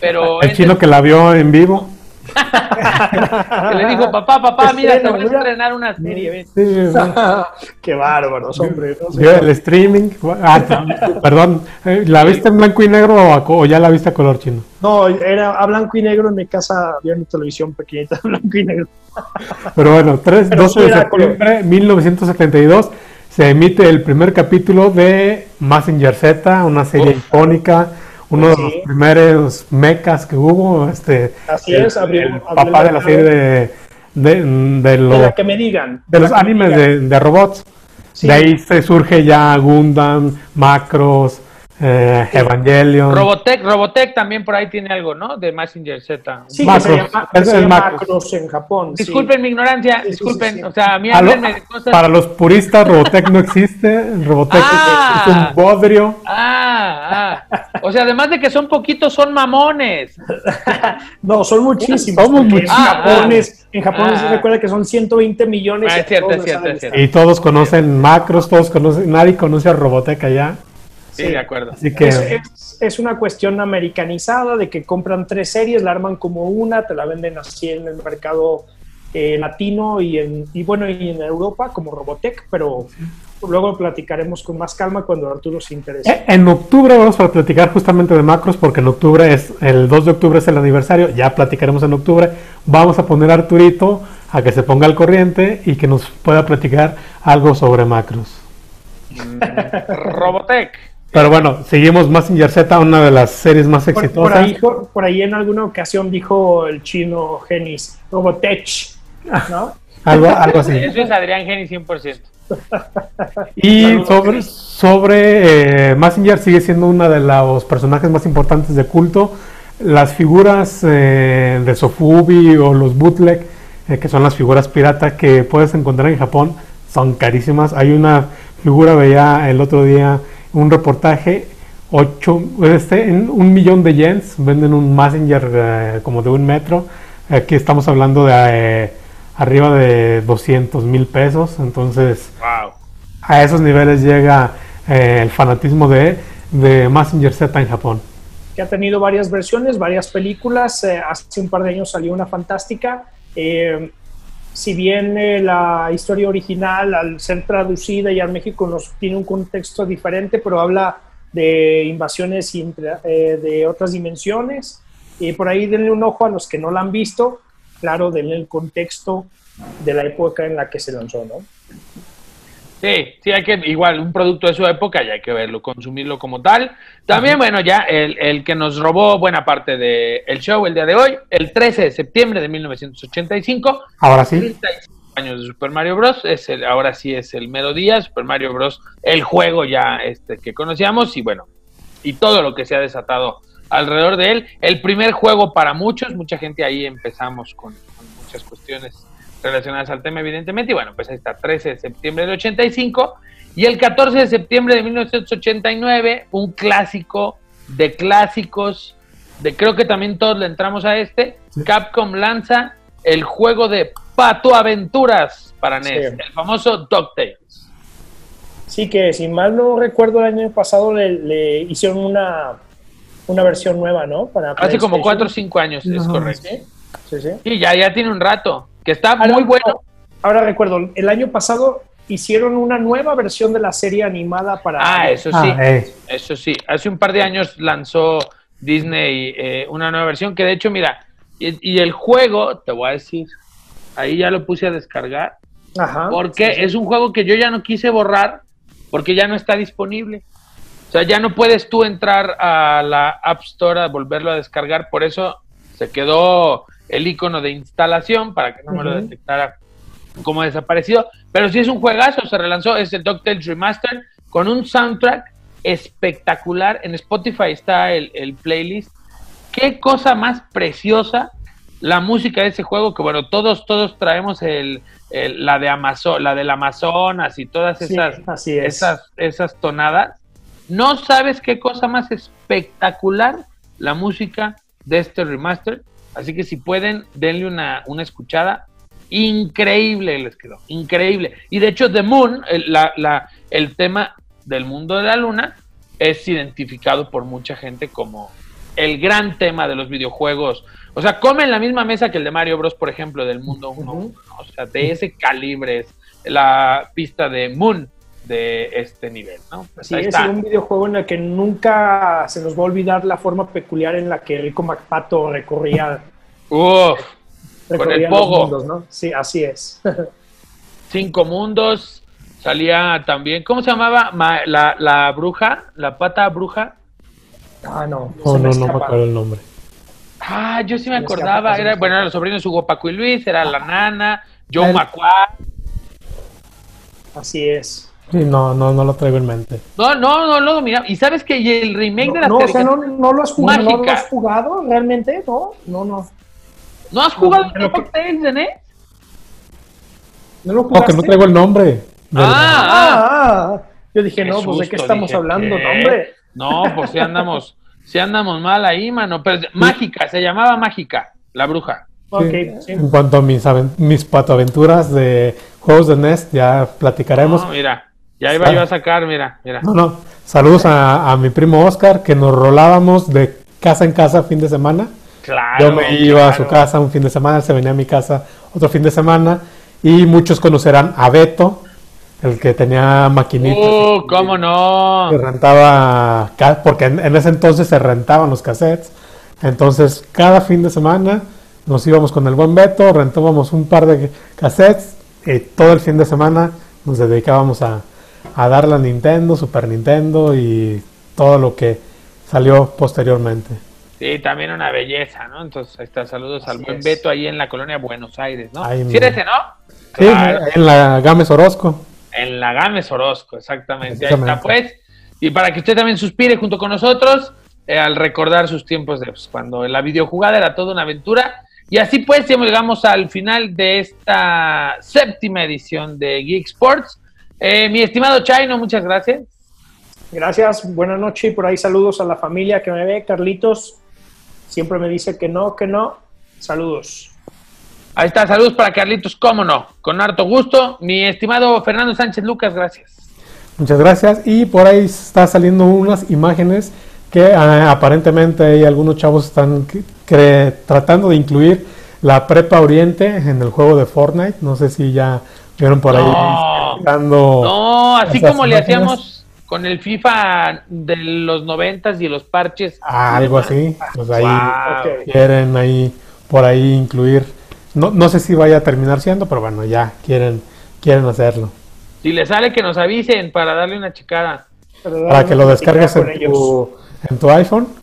pero El es chino que la vio en vivo. Que le dijo, papá, papá, mira, te voy a estrenar una serie. ven". Sí, Qué bárbaros, hombre. no sé. el streaming. Ah, perdón, eh, ¿la viste en blanco y negro o, ya la viste a color chino? No, era a blanco y negro en mi casa, había una televisión pequeñita blanco y negro. Pero bueno, 3, Pero 12 sí de septiembre 1972 se emite el primer capítulo de Massinger Z, una serie Uf. icónica, uno de los primeros mechas que hubo. Este, Así el, es, abrió- el papá de la serie de, de, de De los, la que me digan. de los animes de, de robots. Sí. De ahí se surge ya Gundam, Macros, eh, Evangelion. Robotech, Robotech también por ahí tiene algo, ¿no? De Messenger Z. Sí, Macros. que se llama, que Es se el llama Macros. Macros en Japón. sí. Disculpen mi ignorancia, disculpen. sí, sí. O sea, a mí A lo- de cosas. para los puristas, Robotech no existe. Robotech Ah. es un bodrio. Ah, ah. O sea, además de que son poquitos, son mamones. No, son muchísimos. Somos muchísimos. En Japón, es- en Japón Ah. se recuerda que son 120 millones. Ah, y es cierto, todos es cierto, es cierto. Y todos conocen Macros, todos conocen, nadie conoce a Robotech allá. Sí, Sí. de acuerdo. Así que Es, es- es una cuestión americanizada de que compran tres series, la arman como una, te la venden así en el mercado eh, latino y, en, y bueno, y en Europa como Robotech, pero luego platicaremos con más calma cuando Arturo se interese. eh, en octubre vamos a platicar justamente de Macros porque en octubre es, el 2 de octubre es el aniversario, ya platicaremos en octubre. Vamos a poner a Arturito a que se ponga al corriente y que nos pueda platicar algo sobre Macros. Robotech. Pero bueno, seguimos Massinger Z, una de las series más Por, por exitosas. ahí, por ahí en alguna ocasión dijo el chino Genis, Robotech, ¿no? Algo, algo así. Eso es Adrián Geni 100%. Y sobre, sobre eh, Massinger sigue siendo uno de los personajes más importantes de culto. Las figuras eh, de Sofubi o los bootleg, eh, que son las figuras pirata que puedes encontrar en Japón, son carísimas. Hay una figura, veía el otro día un reportaje, ocho, este, en un millón de yens, venden un Massinger eh, como de un metro. Aquí estamos hablando de eh, arriba de 200 mil pesos, entonces Wow. a esos niveles llega eh, el fanatismo de, de Massinger Z en Japón. que ha tenido varias versiones, varias películas. eh, hace un par de años salió una fantástica. Eh, si bien eh, la historia original, al ser traducida ya en México, tiene un contexto diferente, pero habla de invasiones intra- eh, de otras dimensiones. Y por ahí denle un ojo a los que no la han visto. Claro, denle el contexto de la época en la que se lanzó, ¿no? Sí, sí, hay que, igual, un producto de su época y hay que verlo, consumirlo como tal. También, bueno, ya el, el que nos robó buena parte del el show el día de hoy, el 13 de septiembre de 1985. Ahora sí. 35 años de Super Mario Bros. Es el, ahora sí es el mero día, Super Mario Bros. El juego ya este que conocíamos y bueno, y todo lo que se ha desatado alrededor de él. El primer juego para muchos, mucha gente ahí empezamos con, con muchas cuestiones relacionadas al tema, evidentemente. Y bueno, pues ahí está, 13 de septiembre del 85. Y el 14 de septiembre de 1989, un clásico de clásicos, de creo que también todos le entramos a este. Capcom lanza el juego de Pato Aventuras para NES, Sí. el famoso DuckTales. Sí, que si mal no recuerdo, el año pasado le, le hicieron una, una versión nueva, ¿no? Para Hace como PlayStation. 4 o 5 años, es correcto. Sí, sí, sí. Y ya, ya tiene un rato, que está Ah, muy no, bueno. no. Ahora recuerdo, el año pasado hicieron una nueva versión de la serie animada para... Ah, eso Ah, sí. eh, Eso sí, hace un par de años lanzó Disney eh, una nueva versión que de hecho, mira, y, y el juego, te voy a decir, ahí ya lo puse a descargar, Ajá. porque Sí, sí. es un juego que yo ya no quise borrar porque ya no está disponible. O sea, ya no puedes tú entrar a la App Store a volverlo a descargar, por eso se quedó el icono de instalación para que no me lo detectara como desaparecido. Pero sí es un juegazo, se relanzó, es el DuckTales Remaster con un soundtrack espectacular. En Spotify está el, el playlist. Qué cosa más preciosa la música de ese juego, que bueno, todos, todos traemos el, el- la de Amazon, la del Amazonas y todas Sí, esas, así es. esas, esas tonadas. No sabes qué cosa más espectacular la música de este remaster. Así que si pueden, denle una, una escuchada. Increíble les quedó, increíble. Y de hecho, The Moon, el, la- el tema del mundo de la luna, es identificado por mucha gente como el gran tema de los videojuegos. O sea, come en la misma mesa que el de Mario Bros, por ejemplo, del mundo 1. Ujú. O sea, de ese calibre es la pista de Moon de este nivel, ¿no? Pues Sí, es un videojuego en el que nunca se nos va a olvidar la forma peculiar en la que Rico MacPato recorría, Uf, recorría el los pogo. mundos, ¿no? Sí, así es. cinco mundos. Salía también, ¿cómo se llamaba? Ma- la, la bruja, la pata bruja. ah, no. oh, me no, no me acuerdo el nombre. Ah, yo sí me acordaba. Era, bueno, eran los sobrinos Hugo Paco y Luis, era la nana, Joe El- Macuá. Así es. Sí, no, no, no lo traigo en mente. No, no, no lo dominaba. Y sabes que y el remake de la No, o sea, no, no lo has jugado, ¿no lo has jugado realmente, no, no, no. ¿No has jugado Pero el que- DuckTales de NES? ¿No lo No, jugaste? que no traigo el nombre. Ah, ah. Ah. Yo dije, Qué no, pues de qué estamos dije, hablando, ¿qué? no, hombre. No, pues si andamos, si andamos mal ahí, mano. Pero mágica, se llamaba mágica, la bruja. Ok, Sí. sí. En cuanto a mis, mis patoaventuras de juegos de NES, ya platicaremos. No, mira, ya iba Ah. yo a sacar, mira, mira. No, no. Saludos a, a mi primo Oscar, que nos rolábamos de casa en casa fin de semana. Claro. Yo me iba a su casa un fin de semana, se venía a mi casa otro fin de semana. Y muchos conocerán a Beto, el que tenía maquinitas. Uh, cómo no. que rentaba, porque en, en ese entonces se rentaban los cassettes. Entonces, cada fin de semana nos íbamos con el buen Beto, rentábamos un par de cassettes y todo el fin de semana nos dedicábamos a, a darle a Nintendo, Super Nintendo y todo lo que salió posteriormente. Sí, también una belleza, ¿no? Entonces, ahí está, saludos al buen es. Beto ahí en la colonia Buenos Aires, ¿no? Ahí ¿Sí ese, no? Sí, Claro, en la Games Orozco. en la Games Orozco, exactamente. Ahí está, pues. Y para que usted también suspire junto con nosotros eh, al recordar sus tiempos de pues, cuando la videojugada era toda una aventura. Y así pues, llegamos al final de esta séptima edición de Geek Sports. Eh, mi estimado Chaino, muchas gracias. Gracias, buenas noches y por ahí saludos a la familia que me ve. Carlitos siempre me dice que no, que no. Saludos. Ahí está, saludos para Carlitos, cómo no, con harto gusto. Mi estimado Fernando Sánchez Lucas, gracias. Muchas gracias. Y por ahí está saliendo unas imágenes que ah, aparentemente hay algunos chavos están tratando de incluir la prepa oriente en el juego de Fortnite. No sé si ya vieron por ahí. No. dando- No, así como le hacíamos con el FIFA de los noventas y los parches. Ah, algo así. Pues ahí Wow. Quieren ahí por ahí incluir. No, no sé si vaya a terminar siendo, pero bueno, ya quieren quieren hacerlo. Si le sale, que nos avisen para darle una checada. Para que lo descargues en tu, en tu iPhone.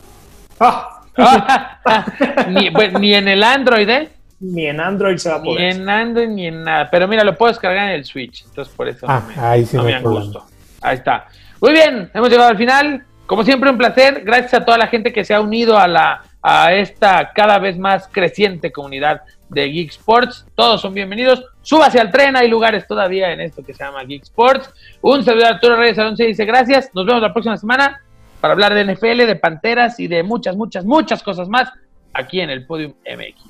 Ah, ni, bueno, ni en el Android, ¿eh? Ni en Android se va a Ni poder. en Android ni en nada. Pero mira, lo puedo descargar en el Switch. Entonces por eso Ah, no me, ahí sí no me angusto. Ahí está. Muy bien, hemos llegado al final. Como siempre, un placer. Gracias a toda la gente que se ha unido a la a esta cada vez más creciente comunidad de Geek Sports. Todos son bienvenidos. Súbase al tren, hay lugares todavía en esto que se llama Geek Sports. Un servidor Arturo Reyes Alonso dice gracias. Nos vemos la próxima semana para hablar de NFL, de Panteras y de muchas, muchas, muchas cosas más aquí en el Podium MX.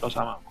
Los amamos.